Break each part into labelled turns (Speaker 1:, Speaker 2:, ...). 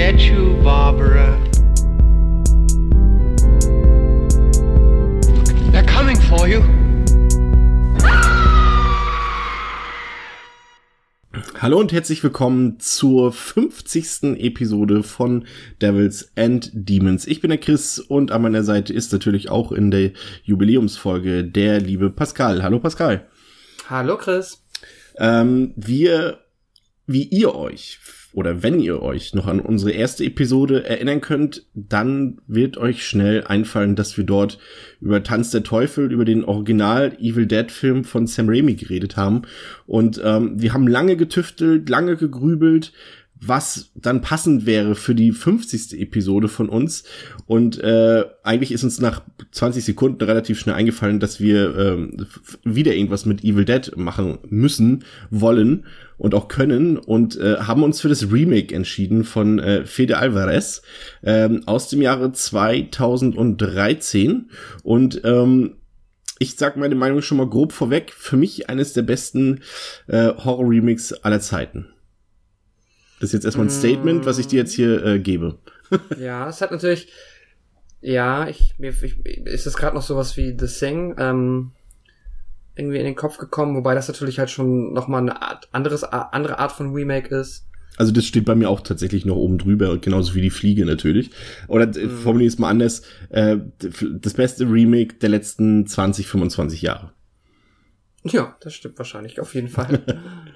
Speaker 1: get you, Barbara. They're coming for you.
Speaker 2: Hallo und herzlich willkommen zur 50. Episode von Devils and Demons. Ich bin der Chris und an meiner Seite ist natürlich auch in der Jubiläumsfolge der liebe Pascal. Hallo Pascal.
Speaker 3: Hallo Chris.
Speaker 2: Ähm, wir, wie ihr euch oder wenn ihr euch noch an unsere erste Episode erinnern könnt, dann wird euch schnell einfallen, dass wir dort über Tanz der Teufel, über den Original Evil Dead Film von Sam Raimi geredet haben. Und ähm, wir haben lange getüftelt, lange gegrübelt, was dann passend wäre für die 50. Episode von uns. Und äh, eigentlich ist uns nach 20 Sekunden relativ schnell eingefallen, dass wir ähm, wieder irgendwas mit Evil Dead machen müssen, wollen und auch können und äh, haben uns für das Remake entschieden von äh, Fede Alvarez ähm, aus dem Jahre 2013 und ähm, ich sag meine Meinung schon mal grob vorweg. Für mich eines der besten äh, Horror-Remakes aller Zeiten. Das ist jetzt erstmal ein Statement, was ich dir jetzt hier äh, gebe.
Speaker 3: ja, es hat natürlich, ja, ich, mir ich, ist es gerade noch sowas wie The Thing ähm, irgendwie in den Kopf gekommen, wobei das natürlich halt schon nochmal eine Art, anderes, andere Art von Remake ist.
Speaker 2: Also das steht bei mir auch tatsächlich noch oben drüber, genauso wie die Fliege natürlich. Oder mhm. formuliere es mal anders, äh, das beste Remake der letzten 20, 25 Jahre.
Speaker 3: Ja, das stimmt wahrscheinlich, auf jeden Fall.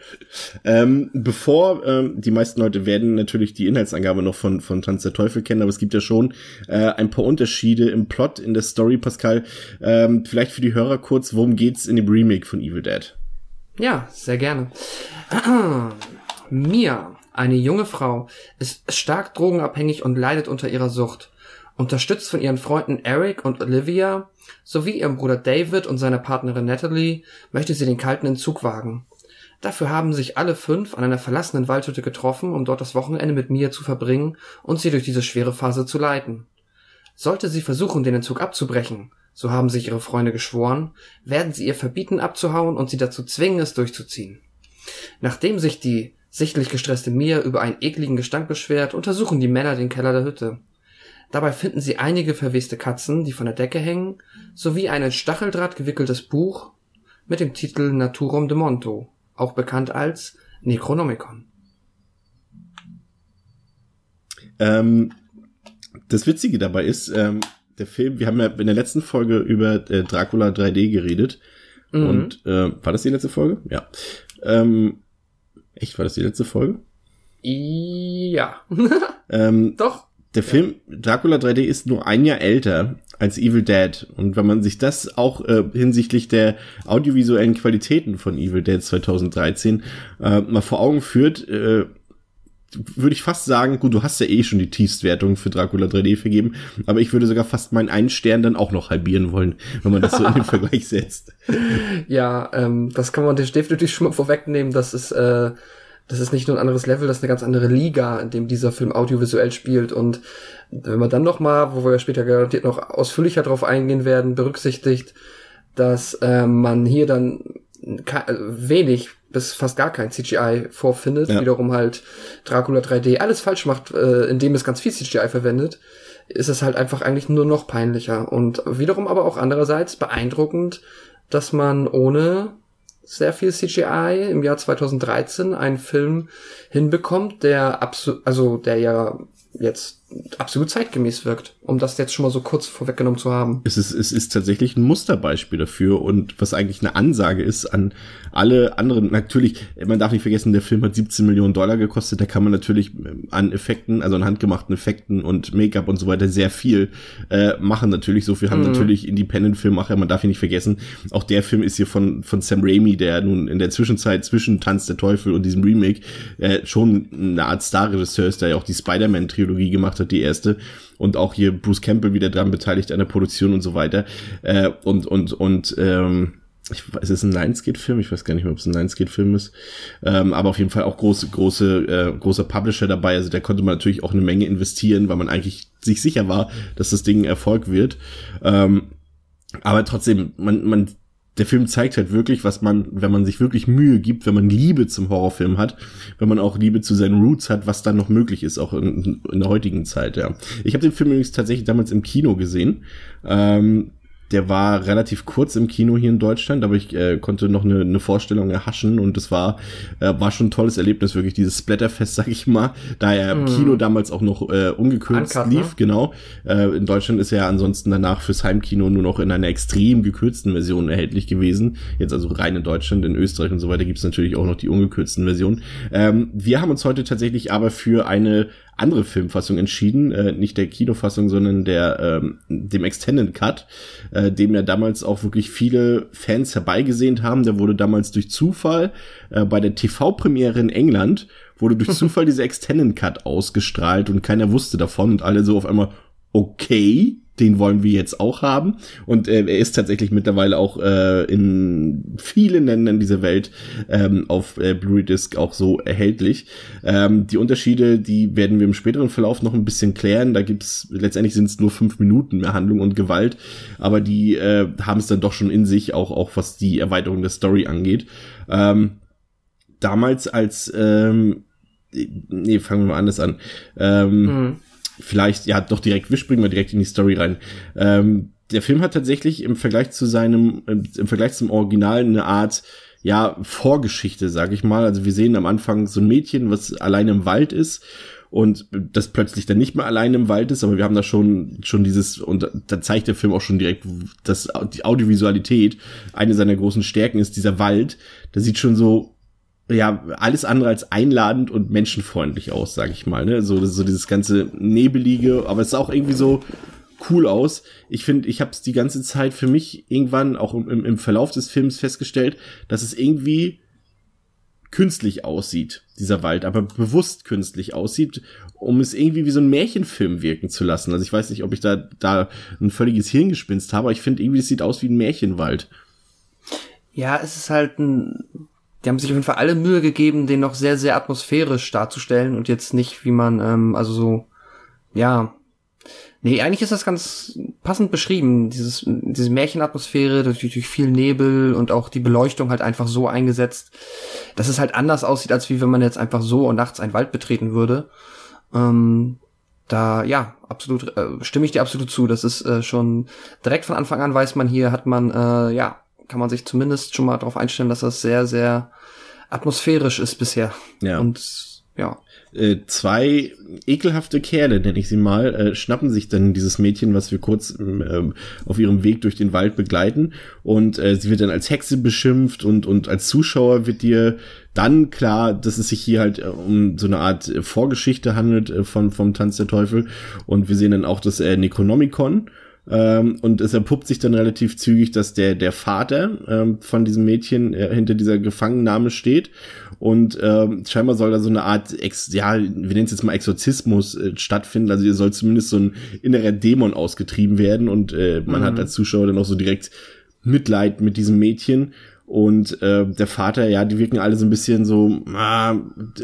Speaker 2: ähm, bevor ähm, die meisten Leute werden natürlich die Inhaltsangabe noch von, von Tanz der Teufel kennen, aber es gibt ja schon äh, ein paar Unterschiede im Plot, in der Story, Pascal. Ähm, vielleicht für die Hörer kurz, worum geht's in dem Remake von Evil Dead?
Speaker 3: Ja, sehr gerne. Mia, eine junge Frau, ist stark drogenabhängig und leidet unter ihrer Sucht. Unterstützt von ihren Freunden Eric und Olivia sowie ihrem Bruder David und seiner Partnerin Natalie möchte sie den kalten Entzug wagen. Dafür haben sich alle fünf an einer verlassenen Waldhütte getroffen, um dort das Wochenende mit Mia zu verbringen und sie durch diese schwere Phase zu leiten. Sollte sie versuchen, den Entzug abzubrechen, so haben sich ihre Freunde geschworen, werden sie ihr verbieten abzuhauen und sie dazu zwingen, es durchzuziehen. Nachdem sich die sichtlich gestresste Mia über einen ekligen Gestank beschwert, untersuchen die Männer den Keller der Hütte. Dabei finden sie einige verweste Katzen, die von der Decke hängen, sowie ein in Stacheldraht gewickeltes Buch mit dem Titel Naturum de Monto, auch bekannt als Necronomicon.
Speaker 2: Ähm, das Witzige dabei ist, ähm, der Film, wir haben ja in der letzten Folge über äh, Dracula 3D geredet. Mhm. Und äh, war das die letzte Folge? Ja. Ähm, echt, war das die letzte Folge?
Speaker 3: Ja.
Speaker 2: ähm, Doch der Film Dracula 3D ist nur ein Jahr älter als Evil Dead. Und wenn man sich das auch äh, hinsichtlich der audiovisuellen Qualitäten von Evil Dead 2013 äh, mal vor Augen führt, äh, würde ich fast sagen, gut, du hast ja eh schon die Tiefstwertung für Dracula 3D vergeben, aber ich würde sogar fast meinen einen Stern dann auch noch halbieren wollen, wenn man das so in den Vergleich setzt.
Speaker 3: Ja, ähm, das kann man definitiv schon mal vorwegnehmen, dass es äh, das ist nicht nur ein anderes Level, das ist eine ganz andere Liga, in dem dieser Film audiovisuell spielt. Und wenn man dann noch mal, wo wir ja später garantiert noch ausführlicher drauf eingehen werden, berücksichtigt, dass äh, man hier dann wenig bis fast gar kein CGI vorfindet, ja. wiederum halt Dracula 3D alles falsch macht, äh, indem es ganz viel CGI verwendet, ist es halt einfach eigentlich nur noch peinlicher und wiederum aber auch andererseits beeindruckend, dass man ohne sehr viel CGI im Jahr 2013 einen Film hinbekommt, der absolut, also der ja jetzt absolut zeitgemäß wirkt, um das jetzt schon mal so kurz vorweggenommen zu haben.
Speaker 2: Es ist, es ist tatsächlich ein Musterbeispiel dafür und was eigentlich eine Ansage ist an alle anderen. Natürlich, man darf nicht vergessen, der Film hat 17 Millionen Dollar gekostet, da kann man natürlich an Effekten, also an handgemachten Effekten und Make-up und so weiter sehr viel äh, machen. Natürlich, so viel haben mhm. natürlich Independent-Filmmacher, man darf hier nicht vergessen, auch der Film ist hier von, von Sam Raimi, der nun in der Zwischenzeit zwischen Tanz der Teufel und diesem Remake äh, schon eine Art Star-Regisseur ist, der ja auch die Spider-Man-Trilogie gemacht hat hat, die erste. Und auch hier Bruce Campbell wieder dran beteiligt an der Produktion und so weiter. Äh, und, und, und, ähm, ich weiß, ist es ein Lionsgate-Film? Ich weiß gar nicht mehr, ob es ein Lionsgate-Film ist. Ähm, aber auf jeden Fall auch große, große, äh, großer Publisher dabei. Also da konnte man natürlich auch eine Menge investieren, weil man eigentlich sich sicher war, dass das Ding ein Erfolg wird. Ähm, aber trotzdem, man, man der Film zeigt halt wirklich, was man, wenn man sich wirklich Mühe gibt, wenn man Liebe zum Horrorfilm hat, wenn man auch Liebe zu seinen Roots hat, was dann noch möglich ist, auch in, in der heutigen Zeit, ja. Ich habe den Film übrigens tatsächlich damals im Kino gesehen. Ähm, der war relativ kurz im Kino hier in Deutschland, aber ich äh, konnte noch eine, eine Vorstellung erhaschen und es war äh, war schon ein tolles Erlebnis, wirklich dieses Splatterfest, sag ich mal, da er im mm. Kino damals auch noch äh, ungekürzt Uncut, lief, ne? genau. Äh, in Deutschland ist er ja ansonsten danach fürs Heimkino nur noch in einer extrem gekürzten Version erhältlich gewesen. Jetzt also rein in Deutschland, in Österreich und so weiter gibt's natürlich auch noch die ungekürzten Versionen. Ähm, wir haben uns heute tatsächlich aber für eine andere Filmfassung entschieden, äh, nicht der Kinofassung, sondern der ähm, dem Extended Cut, äh, dem ja damals auch wirklich viele Fans herbeigesehnt haben. Der wurde damals durch Zufall äh, bei der TV-Premiere in England wurde durch Zufall dieser Extended Cut ausgestrahlt und keiner wusste davon und alle so auf einmal okay, den wollen wir jetzt auch haben. Und äh, er ist tatsächlich mittlerweile auch äh, in vielen Ländern dieser Welt ähm, auf äh, Blu-ray-Disc auch so erhältlich. Ähm, die Unterschiede, die werden wir im späteren Verlauf noch ein bisschen klären. Da gibt's letztendlich sind es nur fünf Minuten mehr Handlung und Gewalt, aber die äh, haben es dann doch schon in sich, auch auch was die Erweiterung der Story angeht. Ähm, damals als ähm, nee, fangen wir mal anders an. Ähm, mhm vielleicht, ja, doch direkt, wir springen mal direkt in die Story rein. Ähm, der Film hat tatsächlich im Vergleich zu seinem, im Vergleich zum Original eine Art, ja, Vorgeschichte, sag ich mal. Also wir sehen am Anfang so ein Mädchen, was allein im Wald ist und das plötzlich dann nicht mehr allein im Wald ist, aber wir haben da schon schon dieses und da zeigt der Film auch schon direkt, dass die Audiovisualität eine seiner großen Stärken ist, dieser Wald. Der sieht schon so ja, alles andere als einladend und menschenfreundlich aus, sag ich mal. Ne? So, so dieses ganze Nebelige, aber es ist auch irgendwie so cool aus. Ich finde, ich habe es die ganze Zeit für mich irgendwann auch im, im Verlauf des Films festgestellt, dass es irgendwie künstlich aussieht, dieser Wald, aber bewusst künstlich aussieht, um es irgendwie wie so ein Märchenfilm wirken zu lassen. Also ich weiß nicht, ob ich da, da ein völliges Hirngespinst habe, aber ich finde irgendwie, es sieht aus wie ein Märchenwald.
Speaker 3: Ja, es ist halt ein die haben sich auf jeden Fall alle Mühe gegeben, den noch sehr, sehr atmosphärisch darzustellen und jetzt nicht, wie man, ähm, also so, ja. Nee, eigentlich ist das ganz passend beschrieben, dieses, diese Märchenatmosphäre, durch, durch viel Nebel und auch die Beleuchtung halt einfach so eingesetzt, dass es halt anders aussieht, als wie wenn man jetzt einfach so und nachts einen Wald betreten würde. Ähm, da, ja, absolut, äh, stimme ich dir absolut zu. Das ist äh, schon direkt von Anfang an weiß man hier, hat man, äh, ja, kann man sich zumindest schon mal darauf einstellen, dass das sehr, sehr atmosphärisch ist bisher.
Speaker 2: Ja. Und ja. Äh, zwei ekelhafte Kerle, nenne ich sie mal, äh, schnappen sich dann dieses Mädchen, was wir kurz äh, auf ihrem Weg durch den Wald begleiten. Und äh, sie wird dann als Hexe beschimpft und, und als Zuschauer wird dir dann klar, dass es sich hier halt um so eine Art Vorgeschichte handelt von, vom Tanz der Teufel. Und wir sehen dann auch das Necronomicon. Ähm, und es erpuppt sich dann relativ zügig, dass der, der Vater ähm, von diesem Mädchen äh, hinter dieser Gefangennahme steht. Und ähm, scheinbar soll da so eine Art, Ex ja, wir nennen es jetzt mal Exorzismus äh, stattfinden. Also hier soll zumindest so ein innerer Dämon ausgetrieben werden. Und äh, man mhm. hat als Zuschauer dann auch so direkt Mitleid mit diesem Mädchen. Und äh, der Vater, ja, die wirken alle so ein bisschen so, ah,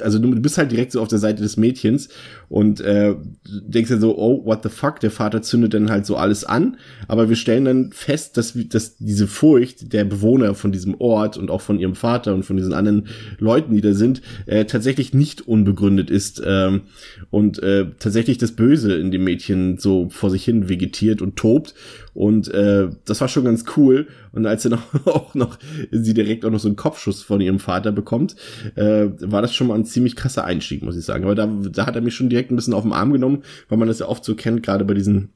Speaker 2: also du bist halt direkt so auf der Seite des Mädchens und äh, denkst dir so, oh, what the fuck, der Vater zündet dann halt so alles an, aber wir stellen dann fest, dass, dass diese Furcht der Bewohner von diesem Ort und auch von ihrem Vater und von diesen anderen Leuten, die da sind, äh, tatsächlich nicht unbegründet ist ähm, und äh, tatsächlich das Böse in dem Mädchen so vor sich hin vegetiert und tobt und äh, das war schon ganz cool. Und als sie noch, auch noch, sie direkt auch noch so einen Kopfschuss von ihrem Vater bekommt, äh, war das schon mal ein ziemlich krasser Einstieg, muss ich sagen. Aber da, da hat er mich schon direkt ein bisschen auf den Arm genommen, weil man das ja oft so kennt, gerade bei diesen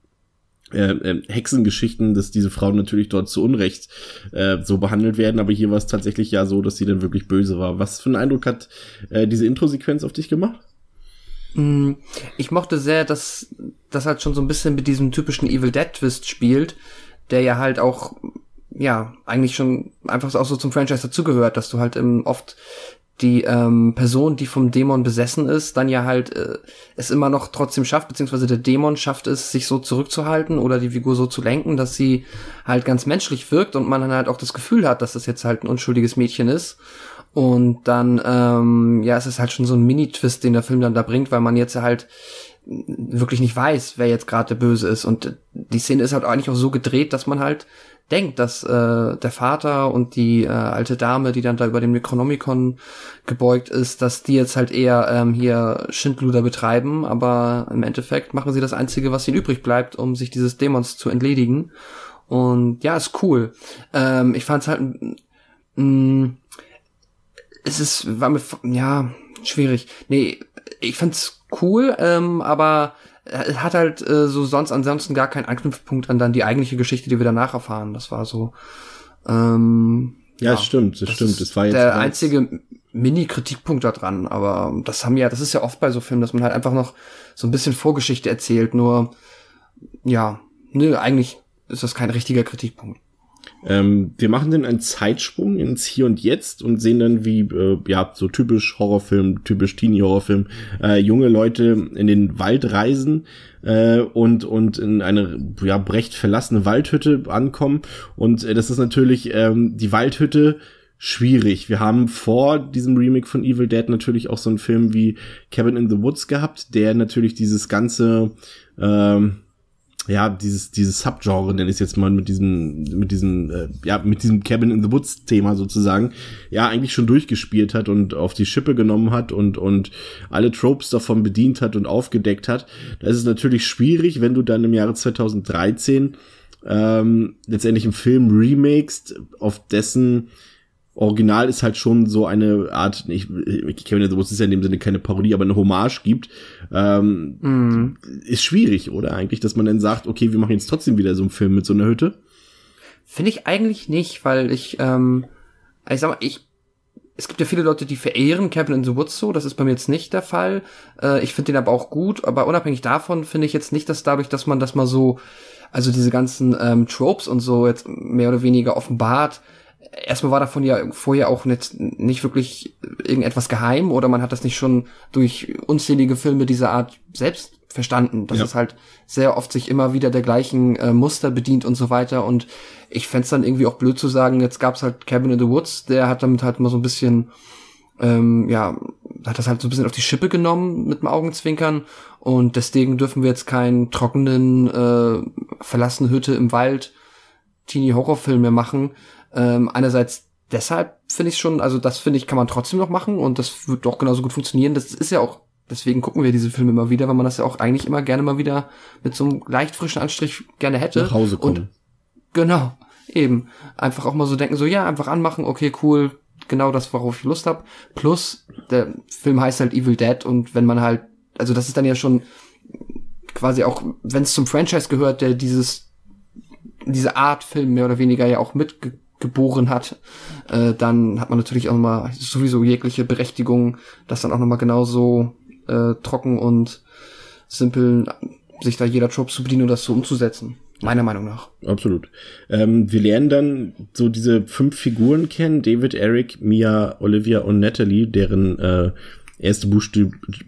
Speaker 2: äh, äh, Hexengeschichten, dass diese Frauen natürlich dort zu Unrecht äh, so behandelt werden, aber hier war es tatsächlich ja so, dass sie dann wirklich böse war. Was für einen Eindruck hat äh, diese Intro-Sequenz auf dich gemacht?
Speaker 3: Mm, ich mochte sehr, dass das halt schon so ein bisschen mit diesem typischen Evil Dead Twist spielt, der ja halt auch ja eigentlich schon einfach auch so zum Franchise dazugehört, dass du halt ähm, oft die ähm, Person, die vom Dämon besessen ist, dann ja halt äh, es immer noch trotzdem schafft, beziehungsweise der Dämon schafft es, sich so zurückzuhalten oder die Figur so zu lenken, dass sie halt ganz menschlich wirkt und man dann halt auch das Gefühl hat, dass das jetzt halt ein unschuldiges Mädchen ist. Und dann, ähm, ja, es ist halt schon so ein Mini-Twist, den der Film dann da bringt, weil man jetzt halt wirklich nicht weiß, wer jetzt gerade der Böse ist. Und die Szene ist halt eigentlich auch so gedreht, dass man halt denkt, dass äh, der Vater und die äh, alte Dame, die dann da über dem Necronomicon gebeugt ist, dass die jetzt halt eher ähm, hier Schindluder betreiben, aber im Endeffekt machen sie das Einzige, was ihnen übrig bleibt, um sich dieses Dämons zu entledigen. Und ja, ist cool. Ähm, ich fand's halt, mh, es ist, war mir, ja, schwierig. Nee, ich fand's cool, ähm, aber hat halt äh, so sonst ansonsten gar keinen Anknüpfpunkt an dann die eigentliche Geschichte, die wir danach erfahren. Das war so. Ähm,
Speaker 2: ja, ja stimmt, das, das stimmt. Das war jetzt
Speaker 3: der einzige Mini-Kritikpunkt da dran. Aber das haben ja, das ist ja oft bei so Filmen, dass man halt einfach noch so ein bisschen Vorgeschichte erzählt. Nur, ja, nö, eigentlich ist das kein richtiger Kritikpunkt.
Speaker 2: Ähm, wir machen dann einen Zeitsprung ins Hier und Jetzt und sehen dann, wie, äh, ja, so typisch Horrorfilm, typisch Teenie-Horrorfilm, äh, junge Leute in den Wald reisen äh, und, und in eine, ja, brecht verlassene Waldhütte ankommen. Und äh, das ist natürlich ähm, die Waldhütte schwierig. Wir haben vor diesem Remake von Evil Dead natürlich auch so einen Film wie Cabin in the Woods gehabt, der natürlich dieses ganze ähm, ja, dieses, dieses Subgenre, nenne ich es jetzt mal, mit diesem, mit diesem, äh, ja, mit diesem Cabin in the Woods Thema sozusagen, ja, eigentlich schon durchgespielt hat und auf die Schippe genommen hat und, und alle Tropes davon bedient hat und aufgedeckt hat. Da ist es natürlich schwierig, wenn du dann im Jahre 2013 ähm, letztendlich einen Film remakest, auf dessen Original ist halt schon so eine Art, ich, Kevin the Woods ist ja in dem Sinne keine Parodie, aber eine Hommage gibt, ähm, mm. ist schwierig, oder eigentlich, dass man dann sagt, okay, wir machen jetzt trotzdem wieder so einen Film mit so einer Hütte?
Speaker 3: Finde ich eigentlich nicht, weil ich, ähm, ich sag mal, ich, es gibt ja viele Leute, die verehren Cabin in the Woods so, das ist bei mir jetzt nicht der Fall. Äh, ich finde den aber auch gut, aber unabhängig davon finde ich jetzt nicht, dass dadurch, dass man das mal so, also diese ganzen ähm, Tropes und so jetzt mehr oder weniger offenbart, erstmal war davon ja vorher auch nicht, nicht wirklich irgendetwas geheim oder man hat das nicht schon durch unzählige Filme dieser Art selbst verstanden, dass ja. es halt sehr oft sich immer wieder der gleichen äh, Muster bedient und so weiter. Und ich fände dann irgendwie auch blöd zu sagen, jetzt gab's halt Cabin in the Woods, der hat damit halt mal so ein bisschen ähm, ja, hat das halt so ein bisschen auf die Schippe genommen mit dem Augenzwinkern. Und deswegen dürfen wir jetzt keinen trockenen, äh, verlassene Hütte im Wald Teenie-Horrorfilm mehr machen, ähm, einerseits deshalb finde ich schon, also das finde ich, kann man trotzdem noch machen und das wird doch genauso gut funktionieren. Das ist ja auch, deswegen gucken wir diese Filme immer wieder, weil man das ja auch eigentlich immer gerne mal wieder mit so einem leicht frischen Anstrich gerne hätte.
Speaker 2: Nach Hause kommen.
Speaker 3: Und genau, eben. Einfach auch mal so denken, so ja, einfach anmachen, okay, cool, genau das, worauf ich Lust habe. Plus, der Film heißt halt Evil Dead und wenn man halt, also das ist dann ja schon quasi auch, wenn es zum Franchise gehört, der dieses diese Art Film mehr oder weniger ja auch mitge geboren hat, äh, dann hat man natürlich auch mal sowieso jegliche Berechtigung, das dann auch nochmal genauso äh, trocken und simpel sich da jeder Trope zu bedienen und das so umzusetzen. Meiner Meinung nach.
Speaker 2: Absolut. Ähm, wir lernen dann so diese fünf Figuren kennen, David, Eric, Mia, Olivia und Natalie, deren äh, erste Buchst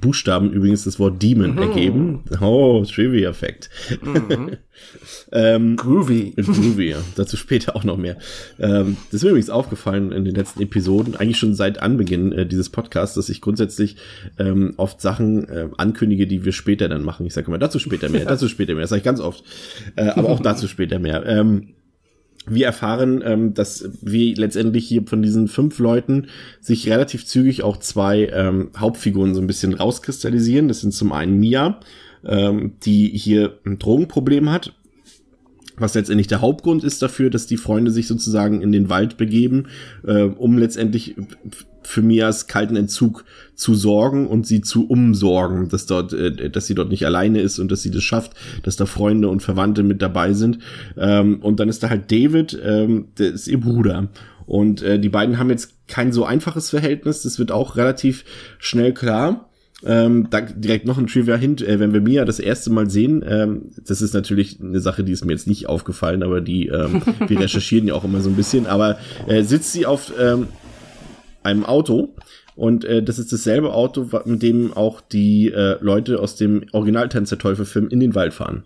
Speaker 2: Buchstaben übrigens das Wort Demon mhm. ergeben. Oh, Trivia-Fact. Mhm.
Speaker 3: ähm, groovy.
Speaker 2: Groovy, ja. Dazu später auch noch mehr. Ähm, das ist mir übrigens aufgefallen in den letzten Episoden, eigentlich schon seit Anbeginn äh, dieses Podcasts, dass ich grundsätzlich ähm, oft Sachen äh, ankündige, die wir später dann machen. Ich sage immer, dazu später mehr, dazu später mehr. Das sage ich ganz oft. Äh, aber auch dazu später mehr. Ähm, wir erfahren, ähm, dass wir letztendlich hier von diesen fünf Leuten sich relativ zügig auch zwei ähm, Hauptfiguren so ein bisschen rauskristallisieren. Das sind zum einen Mia, ähm, die hier ein Drogenproblem hat, was letztendlich der Hauptgrund ist dafür, dass die Freunde sich sozusagen in den Wald begeben, äh, um letztendlich für Mias kalten Entzug zu sorgen und sie zu umsorgen, dass dort, äh, dass sie dort nicht alleine ist und dass sie das schafft, dass da Freunde und Verwandte mit dabei sind. Ähm, und dann ist da halt David, ähm, der ist ihr Bruder. Und äh, die beiden haben jetzt kein so einfaches Verhältnis, das wird auch relativ schnell klar. Ähm, da direkt noch ein Trivia hint, äh, wenn wir Mia das erste Mal sehen, ähm, das ist natürlich eine Sache, die ist mir jetzt nicht aufgefallen, aber die, ähm, wir recherchieren ja auch immer so ein bisschen, aber äh, sitzt sie auf ähm, einem Auto. Und äh, das ist dasselbe Auto, mit dem auch die äh, Leute aus dem Original Tanz der Teufel-Film in den Wald fahren.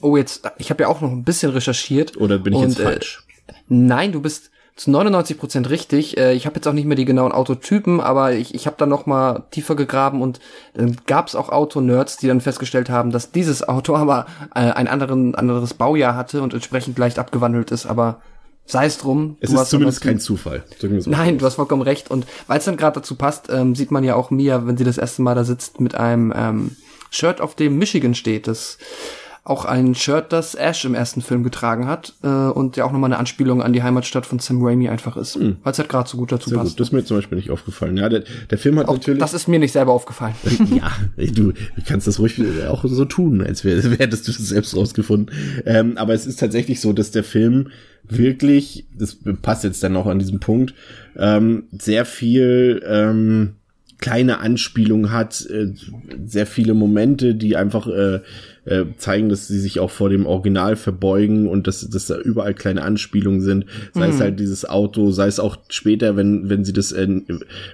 Speaker 3: Oh, jetzt, ich habe ja auch noch ein bisschen recherchiert.
Speaker 2: Oder bin ich und, jetzt äh, falsch?
Speaker 3: Äh, nein, du bist zu 99 Prozent richtig. Äh, ich habe jetzt auch nicht mehr die genauen Autotypen, aber ich, ich habe dann noch mal tiefer gegraben und dann äh, gab es auch Autonerds, die dann festgestellt haben, dass dieses Auto aber äh, ein anderen, anderes Baujahr hatte und entsprechend leicht abgewandelt ist. Aber sei es drum.
Speaker 2: Es ist zumindest kein Zufall.
Speaker 3: Nein, du hast vollkommen recht. Und weil es dann gerade dazu passt, ähm, sieht man ja auch Mia, wenn sie das erste Mal da sitzt, mit einem ähm, Shirt, auf dem Michigan steht. Das auch ein Shirt, das Ash im ersten Film getragen hat äh, und ja auch nochmal eine Anspielung an die Heimatstadt von Sam Raimi einfach ist, mhm. weil es halt gerade so gut dazu
Speaker 2: Sehr
Speaker 3: passt.
Speaker 2: Gut. Das ist mir zum Beispiel nicht aufgefallen. Ja, der, der Film hat auch natürlich.
Speaker 3: Das ist mir nicht selber aufgefallen.
Speaker 2: ja, du kannst das ruhig auch so tun, als wär, hättest du das selbst rausgefunden. Ähm, aber es ist tatsächlich so, dass der Film wirklich, das passt jetzt dann noch an diesem Punkt, ähm, sehr viel ähm, kleine Anspielung hat, äh, sehr viele Momente, die einfach äh, äh, zeigen, dass sie sich auch vor dem Original verbeugen und dass, dass da überall kleine Anspielungen sind. Sei mhm. es halt dieses Auto, sei es auch später, wenn, wenn sie das, äh,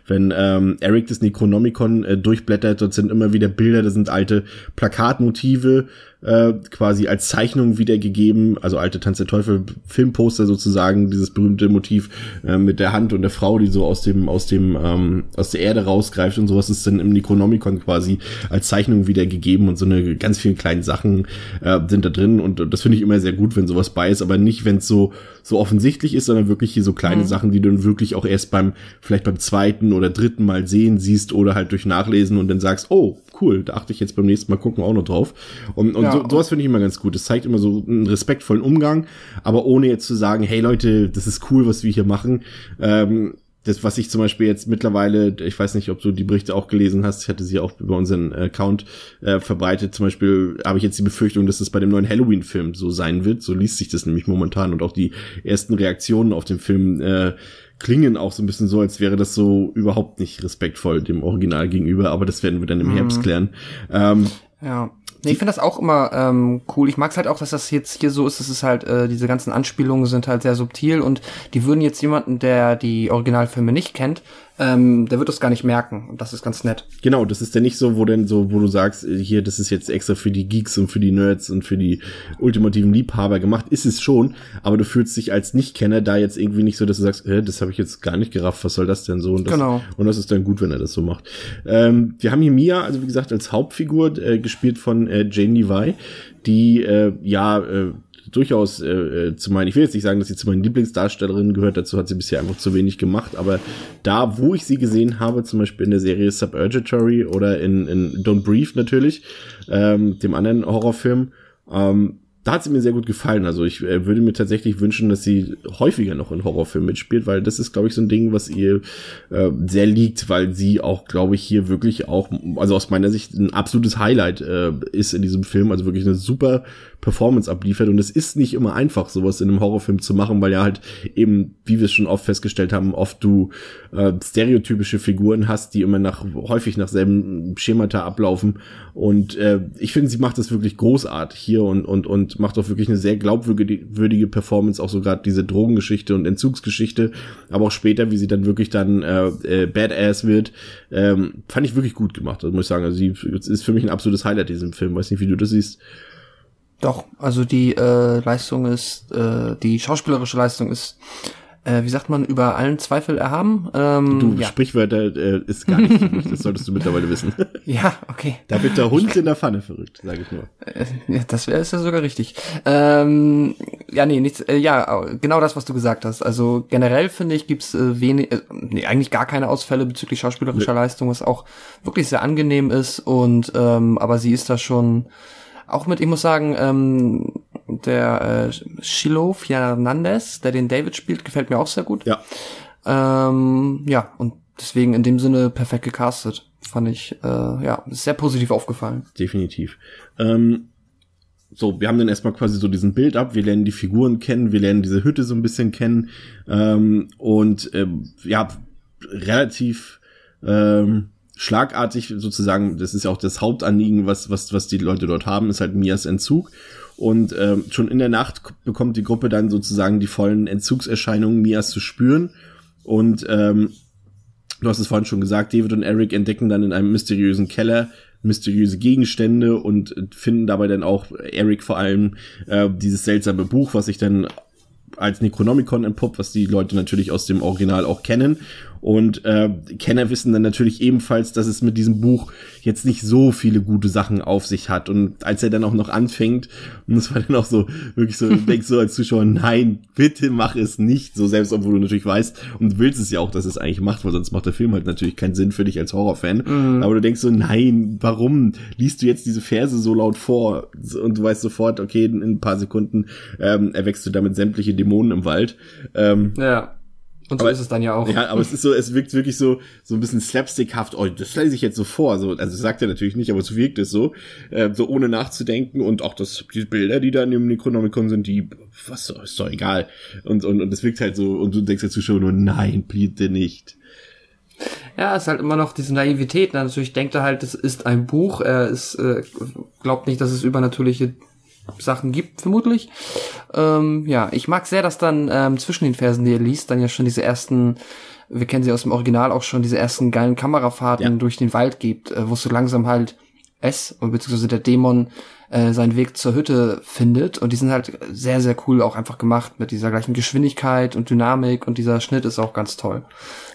Speaker 2: wenn ähm, Eric das Necronomicon äh, durchblättert, dort sind immer wieder Bilder, da sind alte Plakatmotive, äh, quasi als Zeichnung wiedergegeben, also alte Tanz der Teufel Filmposter sozusagen, dieses berühmte Motiv äh, mit der Hand und der Frau, die so aus dem aus dem ähm, aus der Erde rausgreift und sowas ist dann im Necronomicon quasi als Zeichnung wiedergegeben und so eine ganz vielen kleinen Sachen äh, sind da drin und das finde ich immer sehr gut, wenn sowas bei ist, aber nicht, wenn es so so offensichtlich ist, sondern wirklich hier so kleine mhm. Sachen, die du dann wirklich auch erst beim vielleicht beim zweiten oder dritten Mal sehen siehst oder halt durch Nachlesen und dann sagst, oh cool, da achte ich jetzt beim nächsten Mal gucken auch noch drauf und, und ja, so, sowas finde ich immer ganz gut. Das zeigt immer so einen respektvollen Umgang, aber ohne jetzt zu sagen, hey Leute, das ist cool, was wir hier machen. Ähm, das, was ich zum Beispiel jetzt mittlerweile, ich weiß nicht, ob du die Berichte auch gelesen hast, ich hatte sie auch über unseren Account äh, verbreitet. Zum Beispiel habe ich jetzt die Befürchtung, dass das bei dem neuen Halloween-Film so sein wird. So liest sich das nämlich momentan und auch die ersten Reaktionen auf den Film äh, klingen auch so ein bisschen so, als wäre das so überhaupt nicht respektvoll dem Original gegenüber. Aber das werden wir dann im Herbst mhm. klären. Ähm,
Speaker 3: ja. Nee, ich finde das auch immer ähm, cool. Ich mag es halt auch, dass das jetzt hier so ist, dass es halt, äh, diese ganzen Anspielungen sind halt sehr subtil und die würden jetzt jemanden, der die Originalfilme nicht kennt, ähm, der wird das gar nicht merken. Und das ist ganz nett.
Speaker 2: Genau, das ist ja nicht so, wo denn so, wo du sagst, äh, hier, das ist jetzt extra für die Geeks und für die Nerds und für die ultimativen Liebhaber gemacht. Ist es schon, aber du fühlst dich als Nicht-Kenner da jetzt irgendwie nicht so, dass du sagst, äh, das habe ich jetzt gar nicht gerafft, was soll das denn so? Und das,
Speaker 3: genau.
Speaker 2: Und das ist dann gut, wenn er das so macht. Ähm, wir haben hier Mia, also wie gesagt, als Hauptfigur, äh, gespielt von äh, Jane Levi, die äh, ja äh, durchaus äh, äh, zu meinen, ich will jetzt nicht sagen, dass sie zu meinen Lieblingsdarstellerinnen gehört, dazu hat sie bisher einfach zu wenig gemacht, aber da, wo ich sie gesehen habe, zum Beispiel in der Serie Suburgatory oder in, in Don't Breathe natürlich, ähm, dem anderen Horrorfilm, ähm, da hat sie mir sehr gut gefallen. Also ich äh, würde mir tatsächlich wünschen, dass sie häufiger noch in Horrorfilmen mitspielt, weil das ist, glaube ich, so ein Ding, was ihr äh, sehr liegt, weil sie auch, glaube ich, hier wirklich auch, also aus meiner Sicht ein absolutes Highlight äh, ist in diesem Film. Also wirklich eine super Performance abliefert. Und es ist nicht immer einfach, sowas in einem Horrorfilm zu machen, weil ja halt eben, wie wir es schon oft festgestellt haben, oft du äh, stereotypische Figuren hast, die immer nach häufig nach selben Schemata ablaufen. Und äh, ich finde, sie macht das wirklich großartig hier und und und macht auch wirklich eine sehr glaubwürdige Performance, auch so gerade diese Drogengeschichte und Entzugsgeschichte, aber auch später, wie sie dann wirklich dann äh, äh, Badass wird, ähm, fand ich wirklich gut gemacht. Also muss ich sagen, also sie ist für mich ein absolutes Highlight diesem Film. Weiß nicht, wie du das siehst.
Speaker 3: Doch, also die äh, Leistung ist, äh, die schauspielerische Leistung ist, äh, wie sagt man, über allen Zweifel erhaben. Ähm,
Speaker 2: du, ja. Sprichwörter äh, ist gar nicht mich, das solltest du mittlerweile wissen.
Speaker 3: ja, okay.
Speaker 2: Da wird der Hund in der Pfanne verrückt, sage ich nur.
Speaker 3: Äh, ja, das wäre ist ja sogar richtig. Ähm, ja, nee, nichts, äh, ja, genau das, was du gesagt hast. Also generell finde ich, gibt's äh, wenig, äh, nee, eigentlich gar keine Ausfälle bezüglich schauspielerischer nee. Leistung, was auch wirklich sehr angenehm ist und ähm, aber sie ist da schon auch mit, ich muss sagen, ähm, der äh, Shiloh Fernandez, der den David spielt, gefällt mir auch sehr gut.
Speaker 2: Ja.
Speaker 3: Ähm, ja, und deswegen in dem Sinne perfekt gecastet. Fand ich, äh, ja, sehr positiv aufgefallen.
Speaker 2: Definitiv. Ähm, so, wir haben dann erstmal quasi so diesen Bild ab, wir lernen die Figuren kennen, wir lernen diese Hütte so ein bisschen kennen ähm, und ähm, ja, relativ ähm, schlagartig sozusagen, das ist ja auch das Hauptanliegen, was, was, was die Leute dort haben, ist halt Mias Entzug. Und ähm, schon in der Nacht bekommt die Gruppe dann sozusagen die vollen Entzugserscheinungen Mias zu spüren. Und ähm, du hast es vorhin schon gesagt, David und Eric entdecken dann in einem mysteriösen Keller mysteriöse Gegenstände und finden dabei dann auch Eric vor allem äh, dieses seltsame Buch, was sich dann als Necronomicon entpuppt, was die Leute natürlich aus dem Original auch kennen. Und äh, Kenner wissen dann natürlich ebenfalls, dass es mit diesem Buch jetzt nicht so viele gute Sachen auf sich hat. Und als er dann auch noch anfängt, und das war dann auch so, wirklich so, denkst so als Zuschauer, nein, bitte mach es nicht. So selbst, obwohl du natürlich weißt und willst es ja auch, dass es eigentlich macht, weil sonst macht der Film halt natürlich keinen Sinn für dich als Horrorfan. Mhm. Aber du denkst so, nein, warum liest du jetzt diese Verse so laut vor? Und du weißt sofort, okay, in ein paar Sekunden ähm, erwächst du damit sämtliche Dämonen im Wald. Ähm,
Speaker 3: ja. Und so aber, ist es dann ja auch.
Speaker 2: Ja, aber es ist so, es wirkt wirklich so, so ein bisschen slapstickhaft. Oh, das lese ich jetzt so vor. So, also sagt er natürlich nicht, aber es wirkt es so, äh, so ohne nachzudenken und auch das, die Bilder, die da in dem Necronomicon sind, die, was, ist doch egal. Und, und, und es wirkt halt so, und du denkst dazu schon nur, nein, bitte nicht.
Speaker 3: Ja, es ist halt immer noch diese Naivität. Natürlich denkt er halt, es ist ein Buch. Er ist, äh, glaubt nicht, dass es übernatürliche Sachen gibt, vermutlich. Ähm, ja, ich mag sehr, dass dann ähm, zwischen den Versen, die er liest, dann ja schon diese ersten, wir kennen sie aus dem Original auch schon, diese ersten geilen Kamerafahrten ja. durch den Wald gibt, äh, wo es so langsam halt es, beziehungsweise der Dämon, äh, seinen Weg zur Hütte findet. Und die sind halt sehr, sehr cool auch einfach gemacht mit dieser gleichen Geschwindigkeit und Dynamik und dieser Schnitt ist auch ganz toll.